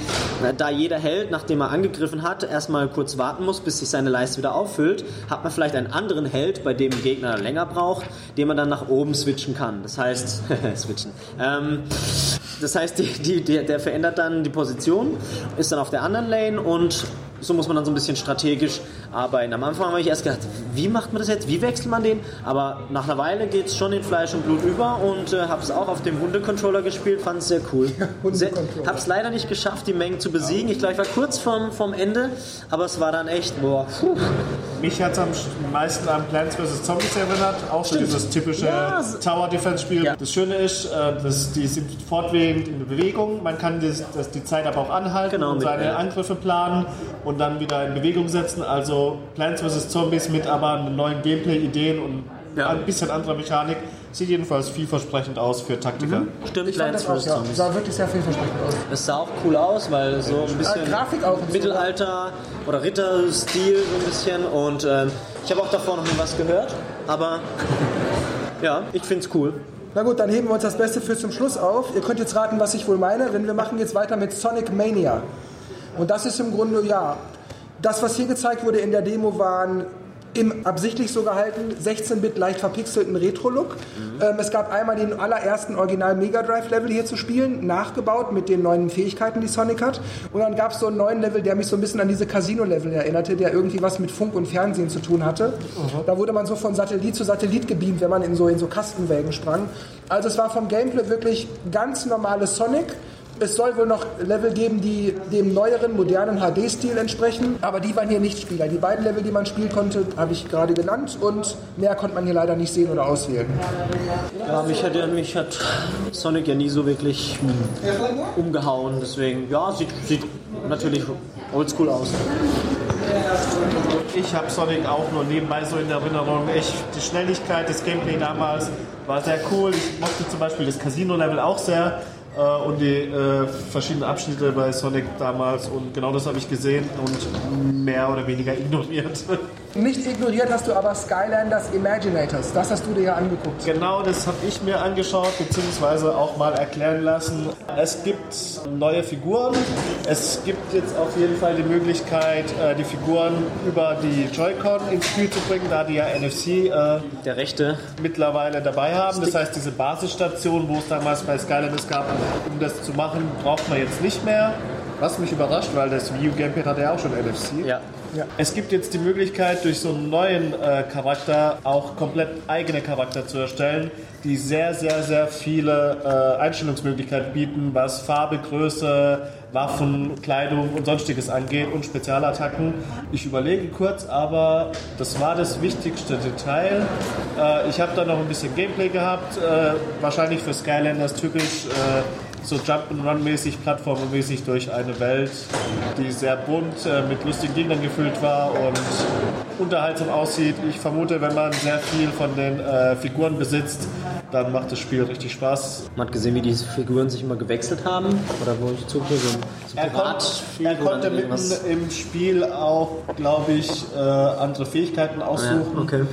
da jeder Held, nachdem er angegriffen hat, erstmal kurz warten muss, bis sich seine Leiste wieder auffüllt, hat man vielleicht einen anderen Held, bei dem ein Gegner länger braucht, den man dann nach oben switchen kann. Das heißt, switchen. Ähm, das heißt, die, die, der, der verändert dann die Position, ist dann auf der anderen Lane und so muss man dann so ein bisschen strategisch arbeiten. Am Anfang habe ich erst gedacht, wie macht man das jetzt? Wie wechselt man den? Aber nach einer Weile geht es schon in Fleisch und Blut über und äh, habe es auch auf dem Hundecontroller gespielt, fand es sehr cool. habe es leider nicht geschafft, die Mengen zu besiegen. Ich glaube, ich war kurz vorm, vorm Ende, aber es war dann echt, boah. Puh. Mich hat es am meisten an Plants vs. Zombies erinnert, auch so dieses typische Ja. Tower Defense Spiel. Ja. Das Schöne ist, äh, dass die sind fortwährend in Bewegung. Man kann das, das die Zeit aber auch anhalten Genau, und seine L. Angriffe planen und dann wieder in Bewegung setzen. Also Plants vs. Zombies mit aber neuen Gameplay-Ideen und Ja. ein bisschen anderer Mechanik. Sieht jedenfalls vielversprechend aus für Taktiker. Stimmt, Ich fand Plants das auch, vs. ja. Sah wirklich sehr vielversprechend aus. Es sah auch cool aus, weil so ein bisschen Ah, Grafik auch und so, Mittelalter oder Ritterstil so ein bisschen und ähm, ich habe auch davor noch nie was gehört, aber ja, ich finde es cool. Na gut, dann heben wir uns das Beste für zum Schluss auf. Ihr könnt jetzt raten, was ich wohl meine, denn wir machen jetzt weiter mit Sonic Mania. Und das ist im Grunde, ja, das, was hier gezeigt wurde in der Demo, waren im absichtlich so gehalten 16-Bit leicht verpixelten Retro-Look. Ähm, es gab einmal den allerersten Original Mega Drive-Level hier zu spielen, nachgebaut mit den neuen Fähigkeiten, die Sonic hat. Und dann gab es so einen neuen Level, der mich so ein bisschen an diese Casino-Level erinnerte, der irgendwie was mit Funk und Fernsehen zu tun hatte. Da wurde man so von Satellit zu Satellit gebeamt, wenn man in so, in so Kastenwägen sprang. Also es war vom Gameplay wirklich ganz normales Sonic. Es soll wohl noch Level geben, die dem neueren, modernen HD-Stil entsprechen, aber die waren hier nicht Spieler. Die beiden Level, die man spielen konnte, habe ich gerade genannt und mehr konnte man hier leider nicht sehen oder auswählen. Ja, mich hat, mich hat Sonic ja nie so wirklich umgehauen, deswegen, ja, sieht, sieht natürlich oldschool aus. Ich habe Sonic auch nur nebenbei so in Erinnerung. Ich, die Schnelligkeit, das Gameplay damals war sehr cool. Ich mochte zum Beispiel das Casino-Level auch sehr und die äh, verschiedenen Abschnitte bei Sonic damals. Und genau das habe ich gesehen und mehr oder weniger ignoriert. Nicht ignoriert hast du aber Skylanders Imaginators. Das hast du dir ja angeguckt. Genau das habe ich mir angeschaut bzw. auch mal erklären lassen. Es gibt neue Figuren. Es gibt jetzt auf jeden Fall die Möglichkeit, äh, die Figuren über die Joy-Con ins Spiel zu bringen, da die ja NFC äh, Der rechte, mittlerweile dabei haben. Das heißt, diese Basisstation, wo es damals bei Skylanders gab, um das zu machen, braucht man jetzt nicht mehr. Was mich überrascht, weil das Wii U Gamepad hatte ja auch schon NFC. ja. Es gibt jetzt die Möglichkeit, durch so einen neuen äh, Charakter auch komplett eigene Charakter zu erstellen, die sehr, sehr, sehr viele äh, Einstellungsmöglichkeiten bieten, was Farbe, Größe, Waffen, Kleidung und sonstiges angeht und Spezialattacken. Ich überlege kurz, aber das war das wichtigste Detail. Äh, ich habe da noch ein bisschen Gameplay gehabt, äh, wahrscheinlich für Skylanders typisch. So Jump'n'Run-mäßig, Plattformermäßig durch eine Welt, die sehr bunt äh, mit lustigen Gegnern gefüllt war und unterhaltsam aussieht. Ich vermute, wenn man sehr viel von den äh, Figuren besitzt, dann macht das Spiel richtig Spaß. Man hat gesehen, wie die Figuren sich immer gewechselt haben. Oder wo ich zugucke, so Er, kon Piratspiel, er konnte mitten im Spiel auch, glaube ich, äh, andere Fähigkeiten aussuchen. Ja, okay.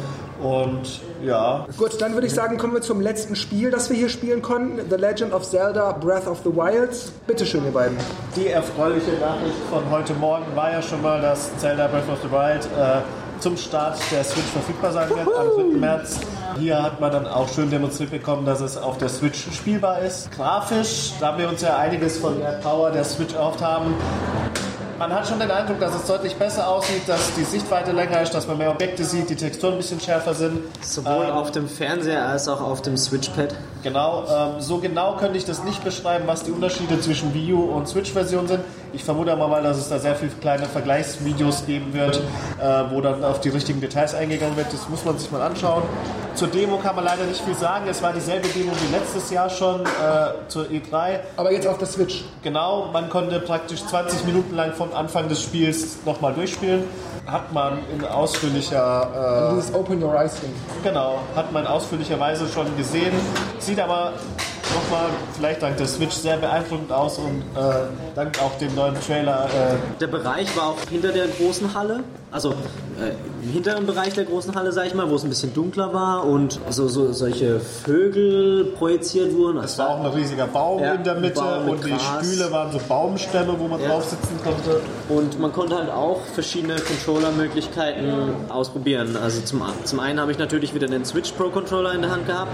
Und ja. Gut, dann würde ich sagen, kommen wir zum letzten Spiel, das wir hier spielen konnten. The Legend of Zelda Breath of the Wild. Bitte schön, ihr beiden. Die erfreuliche Nachricht von heute Morgen war ja schon mal, dass Zelda Breath of the Wild äh, zum Start der Switch verfügbar sein wird am 3. März. Hier hat man dann auch schön demonstriert bekommen, dass es auf der Switch spielbar ist. Grafisch, da haben wir uns ja einiges von der Power der Switch erhofft haben. Man hat schon den Eindruck, dass es deutlich besser aussieht, dass die Sichtweite länger ist, dass man mehr Objekte sieht, die Texturen ein bisschen schärfer sind. Sowohl Ähm, auf dem Fernseher als auch auf dem Switchpad. Genau, ähm, so genau könnte ich das nicht beschreiben, was die Unterschiede zwischen Wii U und Switch-Version sind. Ich vermute mal, dass es da sehr viele kleine Vergleichsvideos geben wird, äh, wo dann auf die richtigen Details eingegangen wird. Das muss man sich mal anschauen. Zur Demo kann man leider nicht viel sagen. Es war dieselbe Demo wie letztes Jahr schon äh, zur E3. Aber jetzt auf der Switch. Genau, man konnte praktisch 20 Minuten lang vom Anfang des Spiels nochmal durchspielen. Hat man in ausführlicher äh, Dieses Open Your Eyes Ding. Genau, hat man ausführlicherweise schon gesehen. Sieht aber nochmal, vielleicht dank der Switch, sehr beeindruckend aus und äh, dank auch dem neuen Trailer. Äh, Der Bereich war auch hinter der großen Halle, also äh, im hinteren Bereich der großen Halle, sag ich mal, wo es ein bisschen dunkler war und so, so solche Vögel projiziert wurden. es war auch ein riesiger Baum Ja, in der Mitte und die Gras. Stühle waren so Baumstämme, wo man Ja. drauf sitzen konnte. Und man konnte halt auch verschiedene Controller-Möglichkeiten ausprobieren. Also zum, zum einen habe ich natürlich wieder den Switch Pro Controller in der Hand gehabt.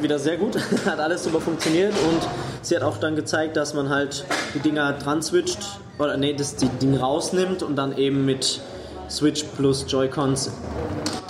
Wieder sehr gut, hat alles super funktioniert und sie hat auch dann gezeigt, dass man halt die Dinger dran switcht, oder nee, das die Dinge rausnimmt und dann eben mit Switch plus Joy-Cons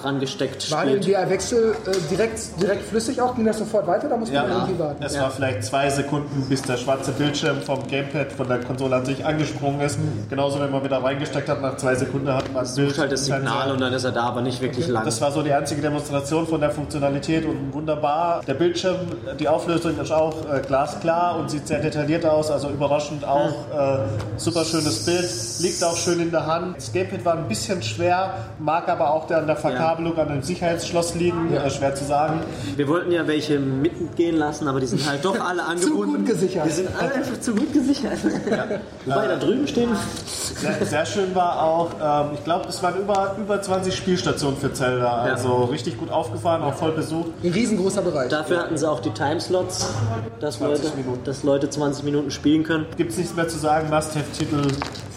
dran gesteckt War denn spielt. der Wechsel äh, direkt, direkt flüssig auch? Ging das sofort weiter? Da muss man Ja, irgendwie warten. es war vielleicht zwei Sekunden, bis der schwarze Bildschirm vom Gamepad von der Konsole an sich angesprungen ist. Genauso, wenn man wieder reingesteckt hat, nach zwei Sekunden hat man Sucht halt das Signal und dann ist er da, aber nicht wirklich lang. Das war so die einzige Demonstration von der Funktionalität und wunderbar. Der Bildschirm, die Auflösung ist auch äh, glasklar und sieht sehr detailliert aus, also überraschend auch äh, super schönes Bild, liegt auch schön in der Hand. Das Gamepad war ein bisschen schwer, mag aber auch der an der Verkabelung an dem Sicherheitsschloss liegen, äh, schwer zu sagen. Wir wollten ja welche mitgehen lassen, aber die sind halt doch alle angebunden. gut gesichert. Die sind alle einfach zu gut gesichert. Wobei da drüben stehen. Sehr, sehr schön war auch, ähm, ich glaube, es waren über, über 20 Spielstationen für Zelda, also richtig gut aufgefahren, auch voll besucht. Ein riesengroßer Bereich. Dafür hatten sie auch die Timeslots, dass 20 Leute, Minuten. dass Leute 20 Minuten spielen können. Gibt es nichts mehr zu sagen, Must-Have-Titel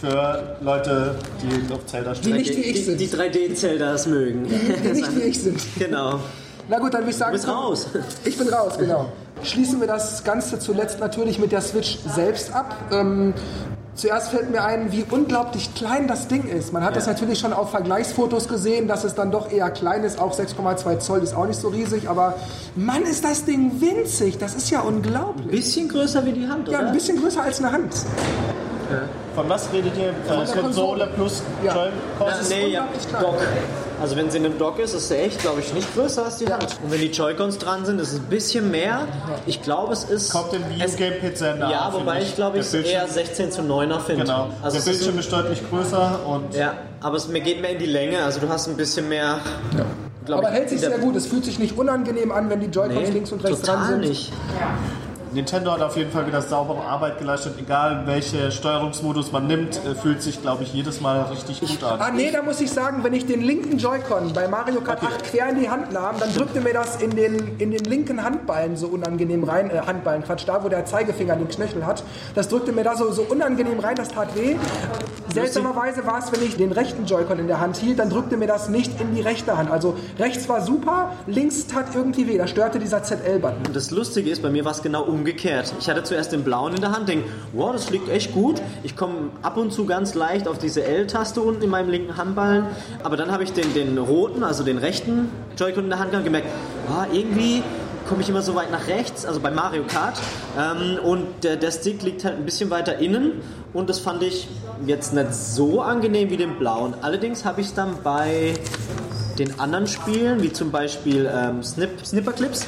für Leute, die auf Zelda stehen. Nicht wie ich die, sind. die 3D-Zeldas mögen. Die nicht wie ich sind. genau. Na gut, dann würde ich sagen, Du bist raus. Ich bin raus, genau. Schließen wir das Ganze zuletzt natürlich mit der Switch selbst ab. Ähm, zuerst fällt mir ein, wie unglaublich klein das Ding ist. Man hat das natürlich schon auf Vergleichsfotos gesehen, dass es dann doch eher klein ist. Auch 6,2 Zoll ist auch nicht so riesig, aber Mann, ist das Ding winzig. Das ist ja unglaublich. Bisschen größer wie die Hand, Ja, oder? ein bisschen größer als eine Hand. Von was redet ihr? Äh, der Konsole Konsole. plus Ja. Joy-Cons? nee, ja. Dock. Also wenn sie in einem Dock ist, ist sie echt, glaube ich, nicht größer als die Ja. Hand. Und wenn die Joy-Cons dran sind, ist es ein bisschen mehr. Ich glaube, es ist... Kommt dem Gamepad sehr nah. Ja, wobei ich glaube, ich es eher Bildschirm- 16 zu 9er finde. Genau. Also der ist Bildschirm ist deutlich größer und ja, aber es mir geht mehr in die Länge. Also du hast ein bisschen mehr... glaub Aber ich, hält sich sehr gut. Es fühlt sich nicht unangenehm an, wenn die Joy-Cons Nee, links und rechts dran total sind. nicht. Nintendo hat auf jeden Fall wieder saubere Arbeit geleistet. Egal welche Steuerungsmodus man nimmt, äh, fühlt sich, glaube ich, jedes Mal richtig gut an. Ah nee, da muss ich sagen, wenn ich den linken Joy-Con bei Mario Kart 8 quer in die Hand nahm, dann drückte mir das in den, in den linken Handballen so unangenehm rein, äh, Handballen, Quatsch, da wo der Zeigefinger den Knöchel hat, das drückte mir da so, so unangenehm rein, das tat weh. Seltsamerweise war es, wenn ich den rechten Joy-Con in der Hand hielt, dann drückte mir das nicht in die rechte Hand. Also rechts war super, links tat irgendwie weh, da störte dieser ZL-Button. Das Lustige ist, bei mir war es genau umgekehrt. Ich hatte zuerst den blauen in der Hand, denke, wow, das fliegt echt gut. Ich komme ab und zu ganz leicht auf diese L-Taste unten in meinem linken Handballen. Aber dann habe ich den, den roten, also den rechten Joy-Con in der Hand gehabt und gemerkt, ah, irgendwie komme ich immer so weit nach rechts, also bei Mario Kart. Ähm, und der, der Stick liegt halt ein bisschen weiter innen. Und das fand ich jetzt nicht so angenehm wie den blauen. Allerdings habe ich es dann bei den anderen Spielen, wie zum Beispiel ähm, Snip, Snipperclips,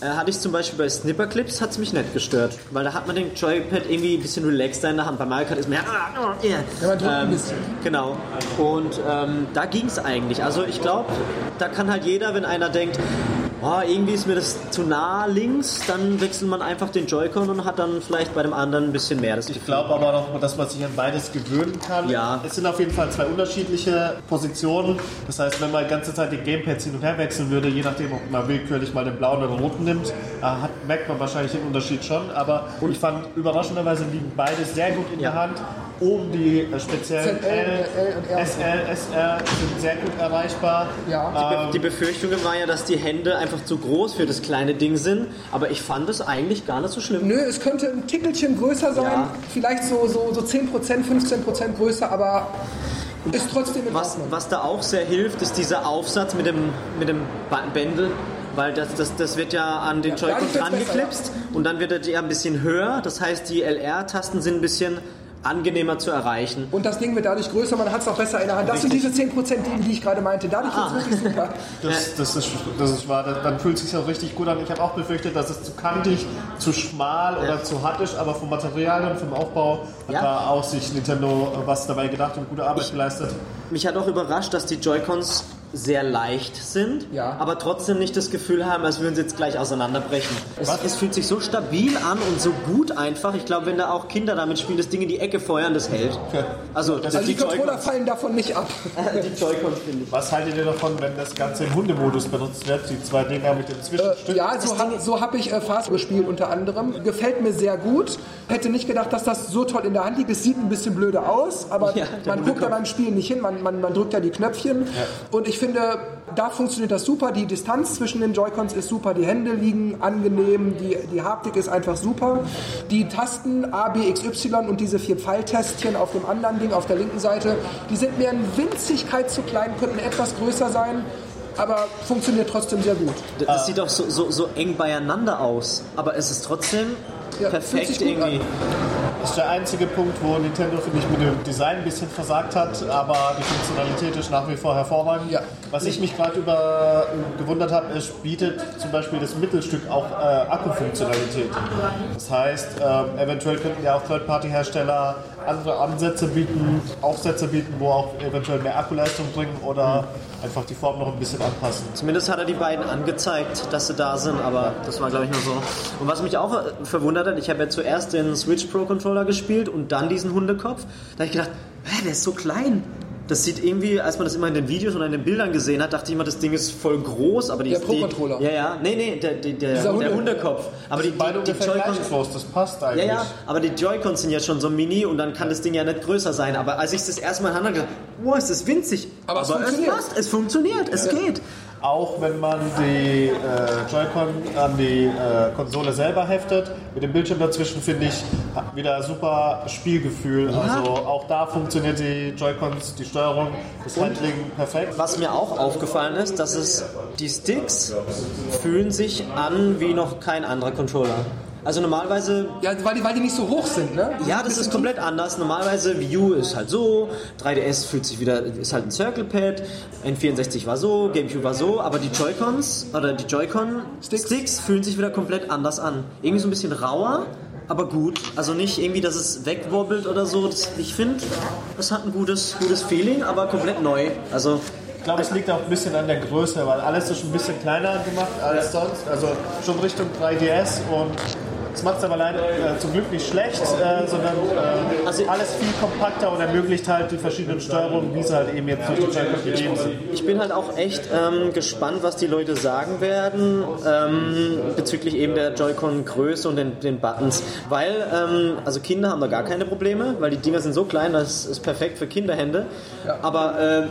äh, hatte ich zum Beispiel bei Snipperclips, hat es mich nicht gestört. Weil da hat man den Joypad irgendwie ein bisschen relaxter in der Hand. Bei Mario Kart ist mehr... ah, Ja, man drückt ein ähm, bisschen. Genau. Und ähm, da ging es eigentlich. Also ich glaube, da kann halt jeder, wenn einer denkt, oh, irgendwie ist mir das zu nah links, dann wechselt man einfach den Joy-Con und hat dann vielleicht bei dem anderen ein bisschen mehr. Das Ich glaube aber noch, dass man sich an beides gewöhnen kann. Ja. Es sind auf jeden Fall zwei unterschiedliche Positionen. Das heißt, wenn man die ganze Zeit die Gamepads hin und her wechseln würde, je nachdem, ob man willkürlich mal den blauen oder den roten nimmt, äh, hat, merkt man wahrscheinlich den Unterschied schon. Aber ich fand, überraschenderweise liegen beide sehr gut in Ja. der Hand. Oben die äh, speziellen ZL, L und R. SL, SR sind sehr gut erreichbar. Ja. Die Befürchtung war ja, dass die Hände einfach zu groß für das kleine Ding sind, aber ich fand es eigentlich gar nicht so schlimm. Nö, es könnte ein Tickelchen größer sein, Ja. vielleicht so, so, so 10%, 15% größer, aber ist trotzdem in Was, was da auch sehr hilft, ist dieser Aufsatz mit dem, mit dem Bändel. Weil das, das, das wird ja an den Joy-Con dadurch wird's dran besser, geklipst und dann wird er ja ein bisschen höher. Das heißt, die LR-Tasten sind ein bisschen angenehmer zu erreichen. Und das Ding wird dadurch größer, man hat es auch besser in der Hand. Das sind diese 10%, die, die ich gerade meinte. Dadurch Ah. wird es wirklich super. Das, das, ist, das ist wahr, dann fühlt es sich auch richtig gut an. Ich habe auch befürchtet, dass es zu kantig, zu schmal oder zu hart ist, aber vom Material und vom Aufbau hat Ja. da auch sich Nintendo was dabei gedacht und gute Arbeit geleistet. Mich hat auch überrascht, dass die Joy-Cons sehr leicht sind, Ja. aber trotzdem nicht das Gefühl haben, als würden sie jetzt gleich auseinanderbrechen. Es, es fühlt sich so stabil an und so gut einfach. Ich glaube, wenn da auch Kinder damit spielen, das Ding in die Ecke feuern, das hält. Also, das Also die die Controller fallen davon nicht ab. die Joy-Cons finde ich. Was haltet ihr davon, wenn das Ganze im Hundemodus benutzt wird? Die zwei Dinger mit dem Äh, Zwischenstück? ja, so habe so hab ich äh, Fast gespielt unter anderem. Gefällt mir sehr gut. Hätte nicht gedacht, dass das so toll in der Hand liegt. Es sieht ein bisschen blöde aus, aber Ja, man guckt da beim Spielen nicht hin. Man, man, man drückt ja die Knöpfchen. Und ich finde, da funktioniert das super. Die Distanz zwischen den Joy-Cons ist super. Die Hände liegen angenehm. Die, die Haptik ist einfach super. Die Tasten A, B, X, Y und diese vier Pfeiltästchen auf dem anderen Ding, auf der linken Seite, die sind mir in Winzigkeit zu klein, könnten etwas größer sein. Aber funktioniert trotzdem sehr gut. Das, das sieht auch so, so, so eng beieinander aus, aber es ist trotzdem Ja, fühlt sich perfekt gut irgendwie. an. Das ist der einzige Punkt, wo Nintendo, finde ich, mit dem Design ein bisschen versagt hat, aber die Funktionalität ist nach wie vor hervorragend. Ja. Was ich mich gerade über gewundert habe, es bietet zum Beispiel das Mittelstück auch äh, Akkufunktionalität. Das heißt, ähm, eventuell könnten ja auch Third-Party-Hersteller andere Ansätze bieten, Aufsätze bieten, wo auch eventuell mehr Akkuleistung bringen oder einfach die Form noch ein bisschen anpassen. Zumindest hat er die beiden angezeigt, dass sie da sind, aber das war, glaube ich, nur so. Und was mich auch verwundert hat, ich habe ja zuerst den Switch Pro Controller gespielt und dann diesen Hundekopf. Da habe ich gedacht, der ist so klein. Das sieht irgendwie, als man das immer in den Videos oder in den Bildern gesehen hat, dachte ich immer, das Ding ist voll groß, aber die Der Pro-Controller. Ja, ja, nee, nee, der, der, der, Dieser der Hunde- Hundekopf. Aber die, Beide die, die Joy-Cons das passt Ja, eigentlich. ja, aber die Joy-Cons sind ja schon so mini und dann kann das Ding ja nicht größer sein. Aber als ich das erste Mal in Hand hatte, wow, ist das winzig. Aber es funktioniert. passt, es funktioniert, es geht. Auch wenn man die äh, Joy-Con an die äh, Konsole selber heftet, mit dem Bildschirm dazwischen finde ich wieder super Spielgefühl. Also auch da funktioniert die Joy-Cons, die Steuerung, das Handling perfekt. Was mir auch aufgefallen ist, dass es die Sticks fühlen sich an wie noch kein anderer Controller. Also normalerweise Ja, weil die, weil die nicht so hoch sind, ne? Ja, das ist komplett anders. Normalerweise Wii U ist halt so, 3DS fühlt sich wieder, ist halt ein Circle Pad, N64 war so, GameCube war so, aber die Joy-Cons oder die Joy-Con Sticks. Fühlen sich wieder komplett anders an. Irgendwie so ein bisschen rauer, aber gut. Also nicht irgendwie, dass es wegwobbelt oder so. Das, ich finde, das hat ein gutes, gutes Feeling, aber komplett neu. Also Ich glaube, es liegt auch ein bisschen an der Größe, weil alles ist ein bisschen kleiner gemacht als sonst. Also schon Richtung 3DS und es macht es aber leider äh, zum Glück nicht schlecht, äh, sondern äh, Also- alles viel kompakter und ermöglicht halt die verschiedenen Steuerungen, wie sie halt eben jetzt durch die Joy-Con gegeben sind. Ich bin halt auch echt ähm, gespannt, was die Leute sagen werden ähm, bezüglich eben der Joy-Con-Größe und den, den Buttons. Weil, ähm, also Kinder haben da gar keine Probleme, weil die Dinger sind so klein, das ist perfekt für Kinderhände. Aber äh,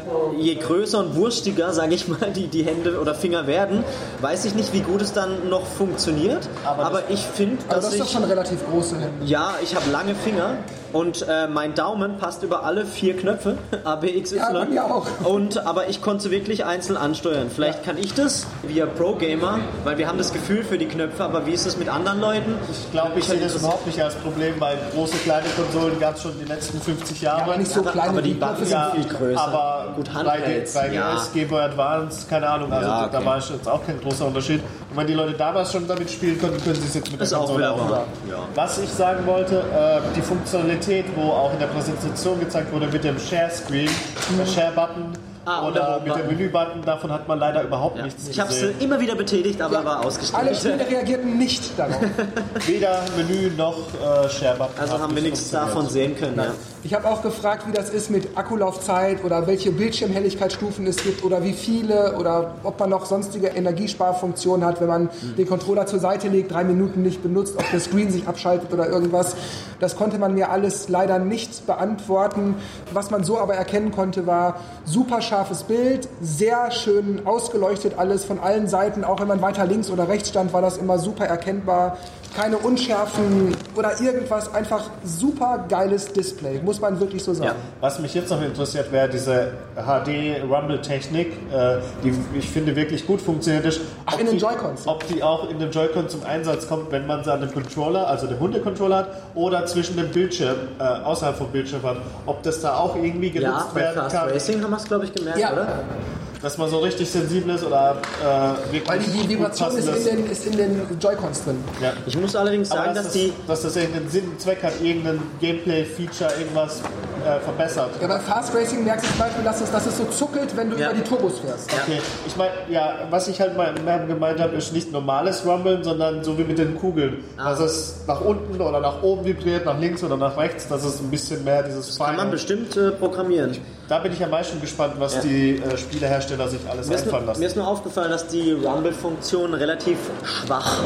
je größer und wurstiger, sage ich mal, die, die Hände oder Finger werden, weiß ich nicht, wie gut es dann noch funktioniert. Aber Aber, ich finde, Aber dass das ist doch schon relativ große Hände. Ja, ich habe lange Finger und äh, mein Daumen passt über alle vier Knöpfe, A, B, X, Y. Ja, bei mir auch. Und, aber ich konnte wirklich einzeln ansteuern. Vielleicht kann ich das via Pro-Gamer, weil wir haben das Gefühl für die Knöpfe, aber wie ist es mit anderen Leuten? Ich glaube, ich sehe das überhaupt nicht als Problem, weil große, kleine Konsolen gab es schon die letzten 50 Jahre. Aber nicht so Aber- kleine aber die Knöpfe sind sind viel größer. Aber Gut, 3D, Handhelds, 3DS, ja. Game Boy Advance, keine Ahnung, also Ja, da okay. war jetzt auch kein großer Unterschied. Und wenn die Leute damals schon damit spielen konnten, können sie es jetzt mit Ist der Konsole auch. ja. Was ich sagen wollte, äh, die Funktionalität, wo auch in der Präsentation gezeigt wurde mit dem Share Screen, der Share Button, Ah, oder mit dem. Menü-Button, davon hat man leider überhaupt Ja. nichts Ich habe es immer wieder betätigt, aber war Alle ausgestellt. Spiele reagierten nicht darauf. Weder Menü noch äh, Share-Button. Also haben wir nicht nichts davon sehen können. Ja. Ich habe auch gefragt, wie das ist mit Akkulaufzeit oder welche Bildschirmhelligkeitsstufen es gibt oder wie viele oder ob man noch sonstige Energiesparfunktionen hat, wenn man den Controller zur Seite legt, drei Minuten nicht benutzt, ob der Screen sich abschaltet oder irgendwas. Das konnte man mir alles leider nicht beantworten. Was man so aber erkennen konnte, war super scharfes Bild, sehr schön ausgeleuchtet alles von allen Seiten. Auch wenn man weiter links oder rechts stand, war das immer super erkennbar. Keine Unschärfen oder irgendwas. Einfach super geiles Display, muss man wirklich so sagen. Ja. Was mich jetzt noch interessiert, wäre diese HD-Rumble-Technik, äh, die ich finde wirklich gut funktioniert ist. Ach, in den Joy-Cons? Ob die auch in dem Joy-Con zum Einsatz kommt, wenn man sie an dem Controller, also dem Hunde-Controller hat, oder zwischen dem Bildschirm, äh, außerhalb vom Bildschirm hat. Ob das da auch irgendwie genutzt Ja, bei werden Fast kann, Racing haben wir es, glaube ich, gemerkt, Ja. oder? Dass man so richtig sensibel ist oder äh, wirklich Weil die, Vibration ist in, den, ist in den Joy-Cons drin. ja. Ich muss allerdings sagen, dass, dass das, die. dass das irgendeinen Sinn und Zweck hat, irgendein Gameplay-Feature, irgendwas äh, verbessert. Ja, bei Fast Racing merkst du zum Beispiel, dass es, dass es so zuckelt, wenn du Ja. über die Turbos fährst. Okay, ich meine, ja, was ich halt mal gemeint habe, ist nicht normales Rumblen, sondern so wie mit den Kugeln. Ah. Dass es nach unten oder nach oben vibriert, nach links oder nach rechts, dass es ein bisschen mehr dieses Kann man bestimmt äh, programmieren. Da bin ich am meisten gespannt, was Ja. die äh, Spielehersteller sich alles Mir einfallen lassen. mir ist nur aufgefallen, dass die Rumble-Funktion relativ schwach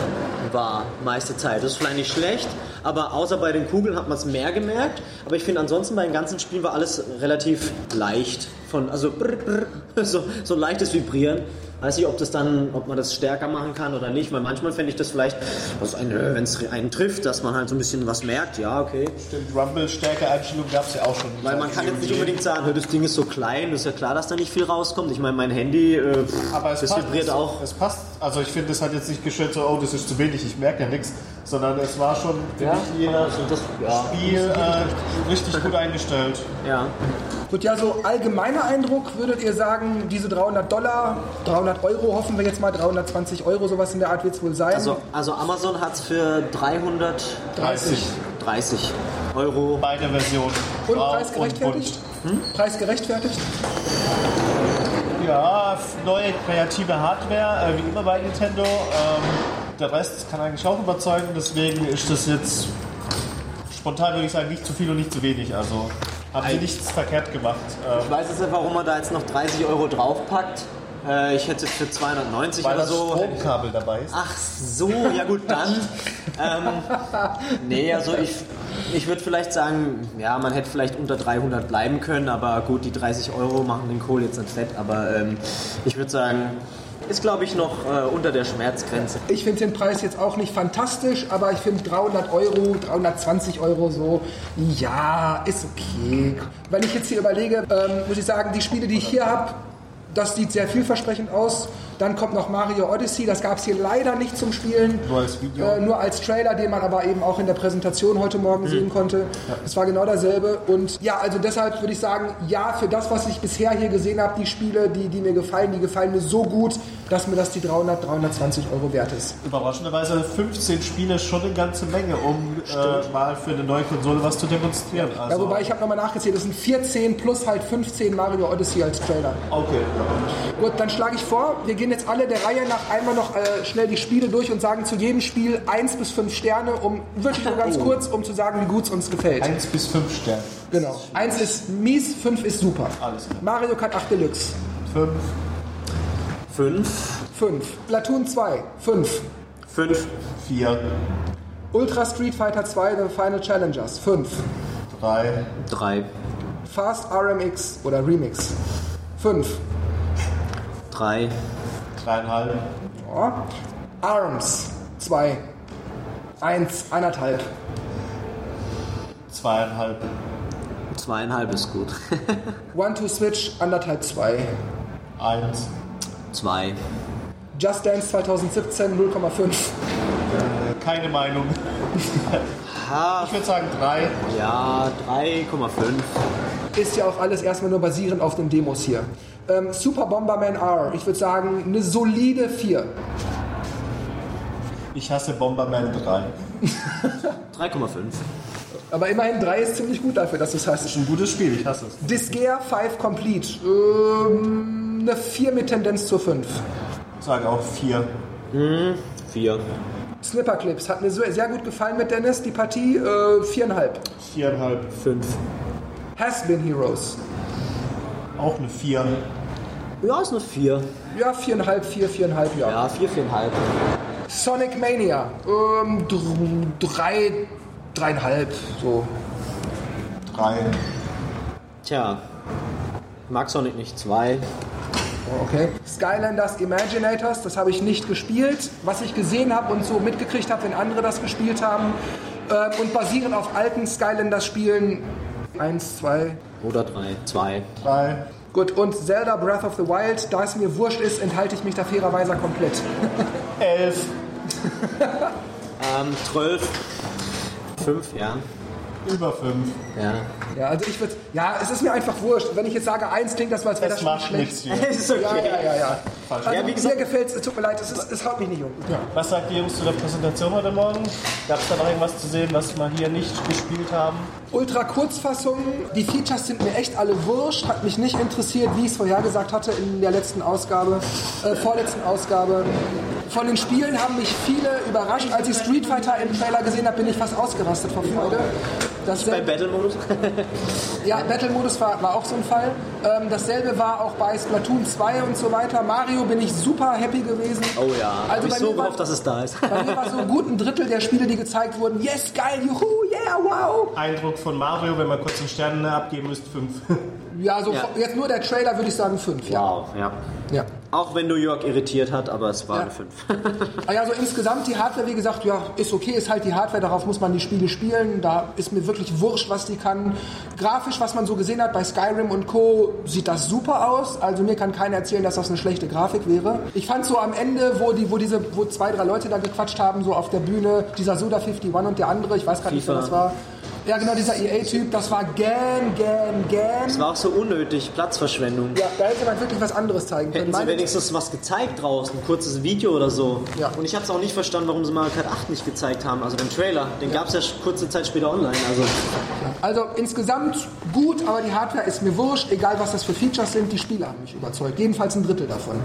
war, meiste Zeit. Das ist vielleicht nicht schlecht, aber außer bei den Kugeln hat man es mehr gemerkt. Aber ich finde ansonsten bei den ganzen Spielen war alles relativ leicht. Von, also brr, brr, so, so leichtes Vibrieren. Weiß nicht, ob das dann, ob man das stärker machen kann oder nicht, weil manchmal fände ich das vielleicht, wenn es einen trifft, dass man halt so ein bisschen was merkt. Ja, okay. Stimmt, Rumble-Stärke-Einstellung gab es ja auch schon. Weil man kann jetzt nicht unbedingt sagen, "Hör, das Ding ist so klein, ist ja klar, dass da nicht viel rauskommt. Ich meine, mein Handy, äh, pff, Aber es das passt, vibriert es, auch. Es passt. Also ich finde, es hat jetzt nicht gestellt so, oh, das ist zu wenig, ich merke ja nichts. Sondern es war schon, finde ich, je nach Also das, ja, Spiel äh, richtig gut eingestellt. ja. Gut, ja, so allgemeiner Eindruck, würdet ihr sagen, diese 300 Dollar, 300 Euro, hoffen wir jetzt mal, 320 Euro, sowas in der Art wird es wohl sein. Also, also Amazon hat es für 330 30. Euro. Beide Versionen. und Grau Preis gerechtfertigt? Hm? Preis gerechtfertigt? bunt. Ja, neue kreative Hardware, äh, wie immer bei Nintendo. Ähm, der Rest kann eigentlich auch überzeugen, deswegen ist das jetzt spontan würde ich sagen, nicht zu viel und nicht zu wenig. Also haben sie nichts verkehrt gemacht. Ähm, Ich weiß jetzt nicht, warum man da jetzt noch 30 Euro draufpackt. Äh, ich hätte es für 290 weil oder das so. Stromkabel dabei ist. Ach so, ja gut, dann. ähm, nee, also ich, ich würde vielleicht sagen, ja, man hätte vielleicht unter 300 bleiben können, aber gut, die 30 Euro machen den Kohl jetzt nicht fett, aber ähm, ich würde sagen, ist glaube ich noch äh, unter der Schmerzgrenze. Ich finde den Preis jetzt auch nicht fantastisch, aber ich finde 300 Euro, 320 Euro so, ja, ist okay. Wenn ich jetzt hier überlege, ähm, muss ich sagen, die Spiele, die ich hier habe, das sieht sehr vielversprechend aus. Dann kommt noch Mario Odyssey, das gab es hier leider nicht zum Spielen. Nur als Video. Äh, nur als Trailer, den man aber eben auch in der Präsentation heute Morgen sehen konnte. Es war genau dasselbe. Und ja, also deshalb würde ich sagen, ja, für das, was ich bisher hier gesehen habe, die Spiele, die, die mir gefallen, die gefallen mir so gut, dass mir das die 300, 320 Euro wert ist. Überraschenderweise 15 Spiele ist schon eine ganze Menge, um äh, mal für eine neue Konsole was zu demonstrieren. Also, Ja, wobei ich habe nochmal nachgezählt, es sind 14 plus halt 15 Mario Odyssey als Trailer. okay. Gut, dann schlage ich vor, wir gehen jetzt alle der Reihe nach einmal noch äh, schnell die Spiele durch und sagen zu jedem Spiel 1 bis 5 Sterne, um wirklich nur ganz kurz, um zu sagen, wie gut es uns gefällt. 1 bis 5 Sterne. Genau. 1 ist mies, 5 ist super. Alles klar. Mario Kart 8 Deluxe, 5, 5, 5. Platoon 2, 5. 5, 4, Ultra Street Fighter 2 The Final Challengers, 5. 3, 3, Fast RMX oder Remix, 5. 3, 3,5, Ja. Arms, 2. 1, 1,5. 2,5, 2,5 ist gut. One to Switch, anderthalb 2. 1, 2, Just Dance 2017, 0,5. keine Meinung. Ich würde sagen 3. ja, 3,5. Ist ja auch alles erstmal nur basierend auf den Demos hier. Ähm, Super Bomberman R, ich würde sagen, eine solide 4. Ich hasse Bomberman 3. 3,5. Aber immerhin 3 ist ziemlich gut dafür, dass du es hast. Ist ein gutes Spiel, ich hasse es. Disgaea 5 Complete. Ähm, eine 4 mit Tendenz zur 5. Ich sage auch vier. Vier. Snipperclips hat mir so- sehr gut gefallen mit Dennis, die Partie. Äh, viereinhalb. Viereinhalb. Fünf. Has-Been Heroes. Auch eine vier. Ja, ist eine vier. Ja, viereinhalb, vier, viereinhalb, ja. Ja, vier, viereinhalb. Sonic Mania. Ähm, dr- drei, dreieinhalb, so. Drei. Tja. Mag Sonic nicht. Zwei. Okay. Skylanders Imaginators, das habe ich nicht gespielt. Was ich gesehen habe und so mitgekriegt habe, wenn andere das gespielt haben. Ähm, und basierend auf alten Skylanders-Spielen. Eins, zwei. Oder drei. Zwei. Drei. Gut, und Zelda Breath of the Wild, da es mir wurscht ist, enthalte ich mich da fairerweise komplett. Elf. Ähm, zwölf. Fünf, ja. Über fünf. Ja. Ja, also ich würde, ja, es ist mir einfach wurscht. Wenn ich jetzt sage eins, klingt das so, als wäre das, macht schlecht. nichts hier. ist Ja, ja, ja, ja. Also Ja, wie mir gesagt- gefällt es, tut mir leid, es, ist, es haut mich nicht um. Ja. Was sagt die Jungs zu der Präsentation heute Morgen? Gab es da noch irgendwas zu sehen, was wir hier nicht gespielt haben? Ultra Kurzfassung, die Features sind mir echt alle wurscht, hat mich nicht interessiert, wie ich es vorhergesagt hatte in der letzten Ausgabe, äh, vorletzten Ausgabe. Von den Spielen haben mich viele überrascht. Als ich Street Fighter im Trailer gesehen habe, bin ich fast ausgerastet vor Freude. Das Beim Battle-Modus? Ja, Battle-Modus war, war auch so ein Fall. Ähm, dasselbe war auch bei Splatoon 2 und so weiter. Mario bin ich super happy gewesen. Oh ja. Also ich bei so gehofft, dass es da ist. Bei mir war so gut ein Drittel der Spiele, die gezeigt wurden. Yes, geil, juhu, yeah, wow. Eindruck von Mario, wenn man kurz den Stern abgeben müsst, fünf. Ja, so Ja. jetzt nur der Trailer würde ich sagen 5. Ja. Wow, ja. ja. Auch wenn New York irritiert hat, aber es war Ja. eine 5. Ah ja, so insgesamt die Hardware, wie gesagt, ja, ist okay, ist halt die Hardware, darauf muss man die Spiele spielen. Da ist mir wirklich wurscht, was die kann. Grafisch, was man so gesehen hat bei Skyrim und Co., sieht das super aus. Also mir kann keiner erzählen, dass das eine schlechte Grafik wäre. Ich fand so am Ende, wo die, wo diese, wo zwei, drei Leute da gequatscht haben, so auf der Bühne, dieser Suda51 und der andere, ich weiß gar nicht, wer das war. Ja, genau, dieser EA-Typ, das war gern, gern, gern. Es war auch so unnötig, Platzverschwendung. Ja, da hätte man wirklich was anderes zeigen können. Hätten sie Meine- wenigstens was gezeigt draußen, ein kurzes Video oder so. Ja. Und ich habe es auch nicht verstanden, warum sie Mario Kart 8 nicht gezeigt haben, also den Trailer. Den gab es ja kurze Zeit später online. Also Also insgesamt gut, aber die Hardware ist mir wurscht, egal was das für Features sind, die Spiele haben mich überzeugt. Jedenfalls ein Drittel davon.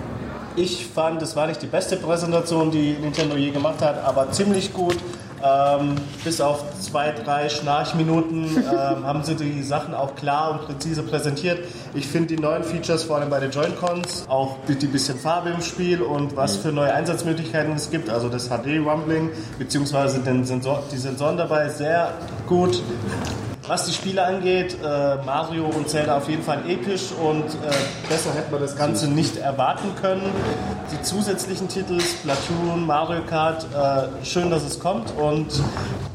Ich fand, es war nicht die beste Präsentation, die Nintendo je gemacht hat, aber ziemlich gut. Ähm, bis auf zwei, drei Schnarchminuten ähm, haben sie die Sachen auch klar und präzise präsentiert. Ich finde die neuen Features, vor allem bei den Joy-Cons, auch die bisschen Farbe im Spiel und was für neue Einsatzmöglichkeiten es gibt, also das HD-Rumbling beziehungsweise den Sensor, die Sensoren dabei, sehr gut. Was die Spiele angeht, äh, Mario und Zelda auf jeden Fall episch und äh, besser hätte man das Ganze nicht erwarten können. Die zusätzlichen Titel, Splatoon, Mario Kart, äh, schön, dass es kommt und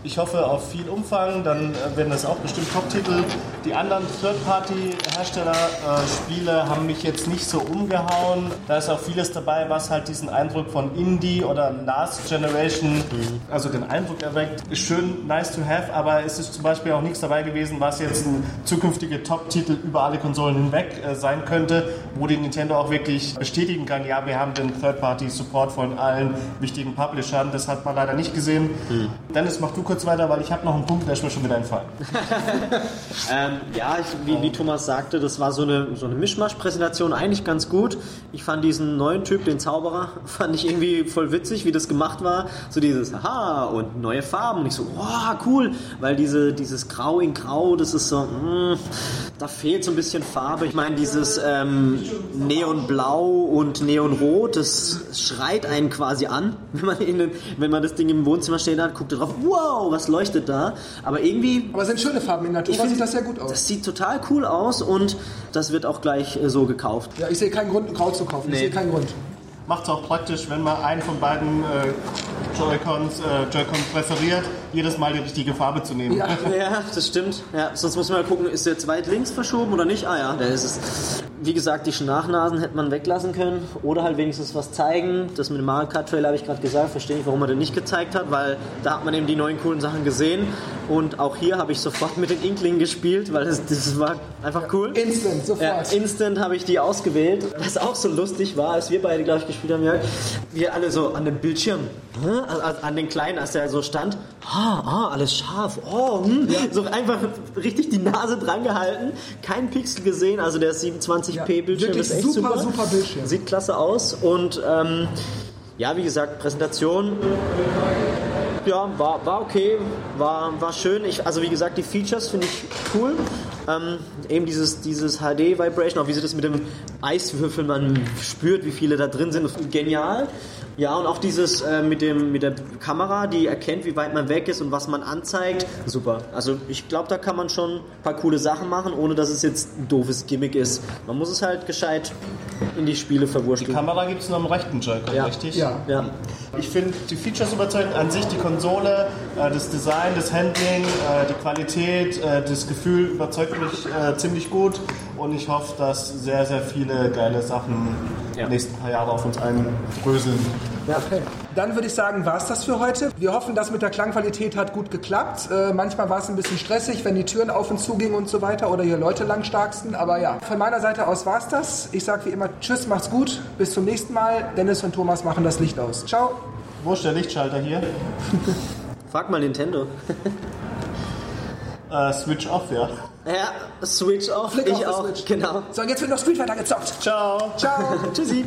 ich hoffe auf viel Umfang, dann äh, werden das auch bestimmt Top-Titel. Die anderen Third-Party-Hersteller-Spiele haben mich jetzt nicht so umgehauen. Da ist auch vieles dabei, was halt diesen Eindruck von Indie oder Last Generation, also den Eindruck erweckt. Ist schön, nice to have, aber es ist zum Beispiel auch nichts dabei gewesen, was jetzt ein zukünftiger Top-Titel über alle Konsolen hinweg äh, sein könnte, wo die Nintendo auch wirklich bestätigen kann, ja, wir haben den Third-Party-Support von allen wichtigen Publishern. Das hat man leider nicht gesehen. Dennis, mach du kurz weiter, weil ich habe noch einen Punkt, der ist mir schon wieder entfallen. Ähm, ja, ich, wie, wie Thomas sagte, das war so eine, so eine Mischmasch-Präsentation, eigentlich ganz gut. Ich fand diesen neuen Typ, den Zauberer, fand ich irgendwie voll witzig, wie das gemacht war. So dieses, aha, und neue Farben. Und ich so, wow, cool, weil diese, dieses Grau in Grau, das ist so, mm, da fehlt so ein bisschen Farbe. Ich meine, dieses ähm, Neonblau und Neonrot, das schreit einen quasi an, wenn man, den, wenn man das Ding im Wohnzimmer stehen hat, guckt drauf, wow, was leuchtet da? Aber irgendwie Aber es sind schöne Farben in Natur, sieht das sehr gut aus. Das sieht total cool aus und das wird auch gleich äh, so gekauft. ja, ich sehe keinen Grund, Grau zu kaufen. Ich Nee. sehe keinen Grund. Macht es auch praktisch, wenn man einen von beiden äh, Joy-Cons äh, Joy-Con präferiert, jedes Mal die richtige Farbe zu nehmen. Ja. Ja, das stimmt. Ja, sonst muss man mal gucken, ist der jetzt weit links verschoben oder nicht? Ah ja, da ist es. Wie gesagt, die Schnachnasen hätte man weglassen können oder halt wenigstens was zeigen. Das mit dem Mario Kart Trailer habe ich gerade gesagt, verstehe ich, warum man den nicht gezeigt hat, weil da hat man eben die neuen coolen Sachen gesehen. Und auch hier habe ich sofort mit den Inklingen gespielt, weil das, das war einfach cool. Instant, sofort. Ja, instant habe ich die ausgewählt. Was auch so lustig war, als wir beide, glaube ich, gespielt haben, Jörg, wir alle so an dem Bildschirm, hä? also an den Kleinen, als der so stand, "Hä? Ah, ah, alles scharf, oh, hm. so einfach richtig die Nase dran gehalten, kein Pixel gesehen, also der 27p-Bildschirm ist echt super, super, super Bildschirm. sieht klasse aus und ähm, ja, wie gesagt, Präsentation ja, war, war okay, war, war schön. Ich, also wie gesagt, die Features finde ich cool. Ähm, eben dieses, dieses HD-Vibration, auch wie sie das mit dem Eiswürfel, man spürt, wie viele da drin sind, genial. Ja, und auch dieses äh, mit, dem, mit der Kamera, die erkennt, wie weit man weg ist und was man anzeigt, super. Also ich glaube, da kann man schon ein paar coole Sachen machen, ohne dass es jetzt ein doofes Gimmick ist. Man muss es halt gescheit in die Spiele Die verwurschteln. Kamera gibt es nur am rechten Joy-Con, Ja. richtig? Ja. Ja. Ich finde die Features überzeugend. An sich die Konsole, äh, das Design, das Handling, äh, die Qualität, äh, das Gefühl überzeugt mich äh, ziemlich gut. Und ich hoffe, dass sehr, sehr viele geile Sachen Ja. die nächsten paar Jahre auf uns einbröseln. Okay. Dann würde ich sagen, war es das für heute. Wir hoffen, das mit der Klangqualität hat gut geklappt. Äh, manchmal war es ein bisschen stressig, wenn die Türen auf und zu gingen und so weiter oder hier Leute langstarksten. Aber ja, von meiner Seite aus war es das. Ich sage wie immer Tschüss, macht's gut. Bis zum nächsten Mal. Dennis und Thomas machen das Licht aus. Ciao. Wo ist der Lichtschalter hier? Frag mal Nintendo. Äh, Switch off, ja. Ja, Switch off, Flick ich die auch, Switch. genau. So, und jetzt wird noch Street Fighter gezockt. Ciao. Ciao. Tschüssi.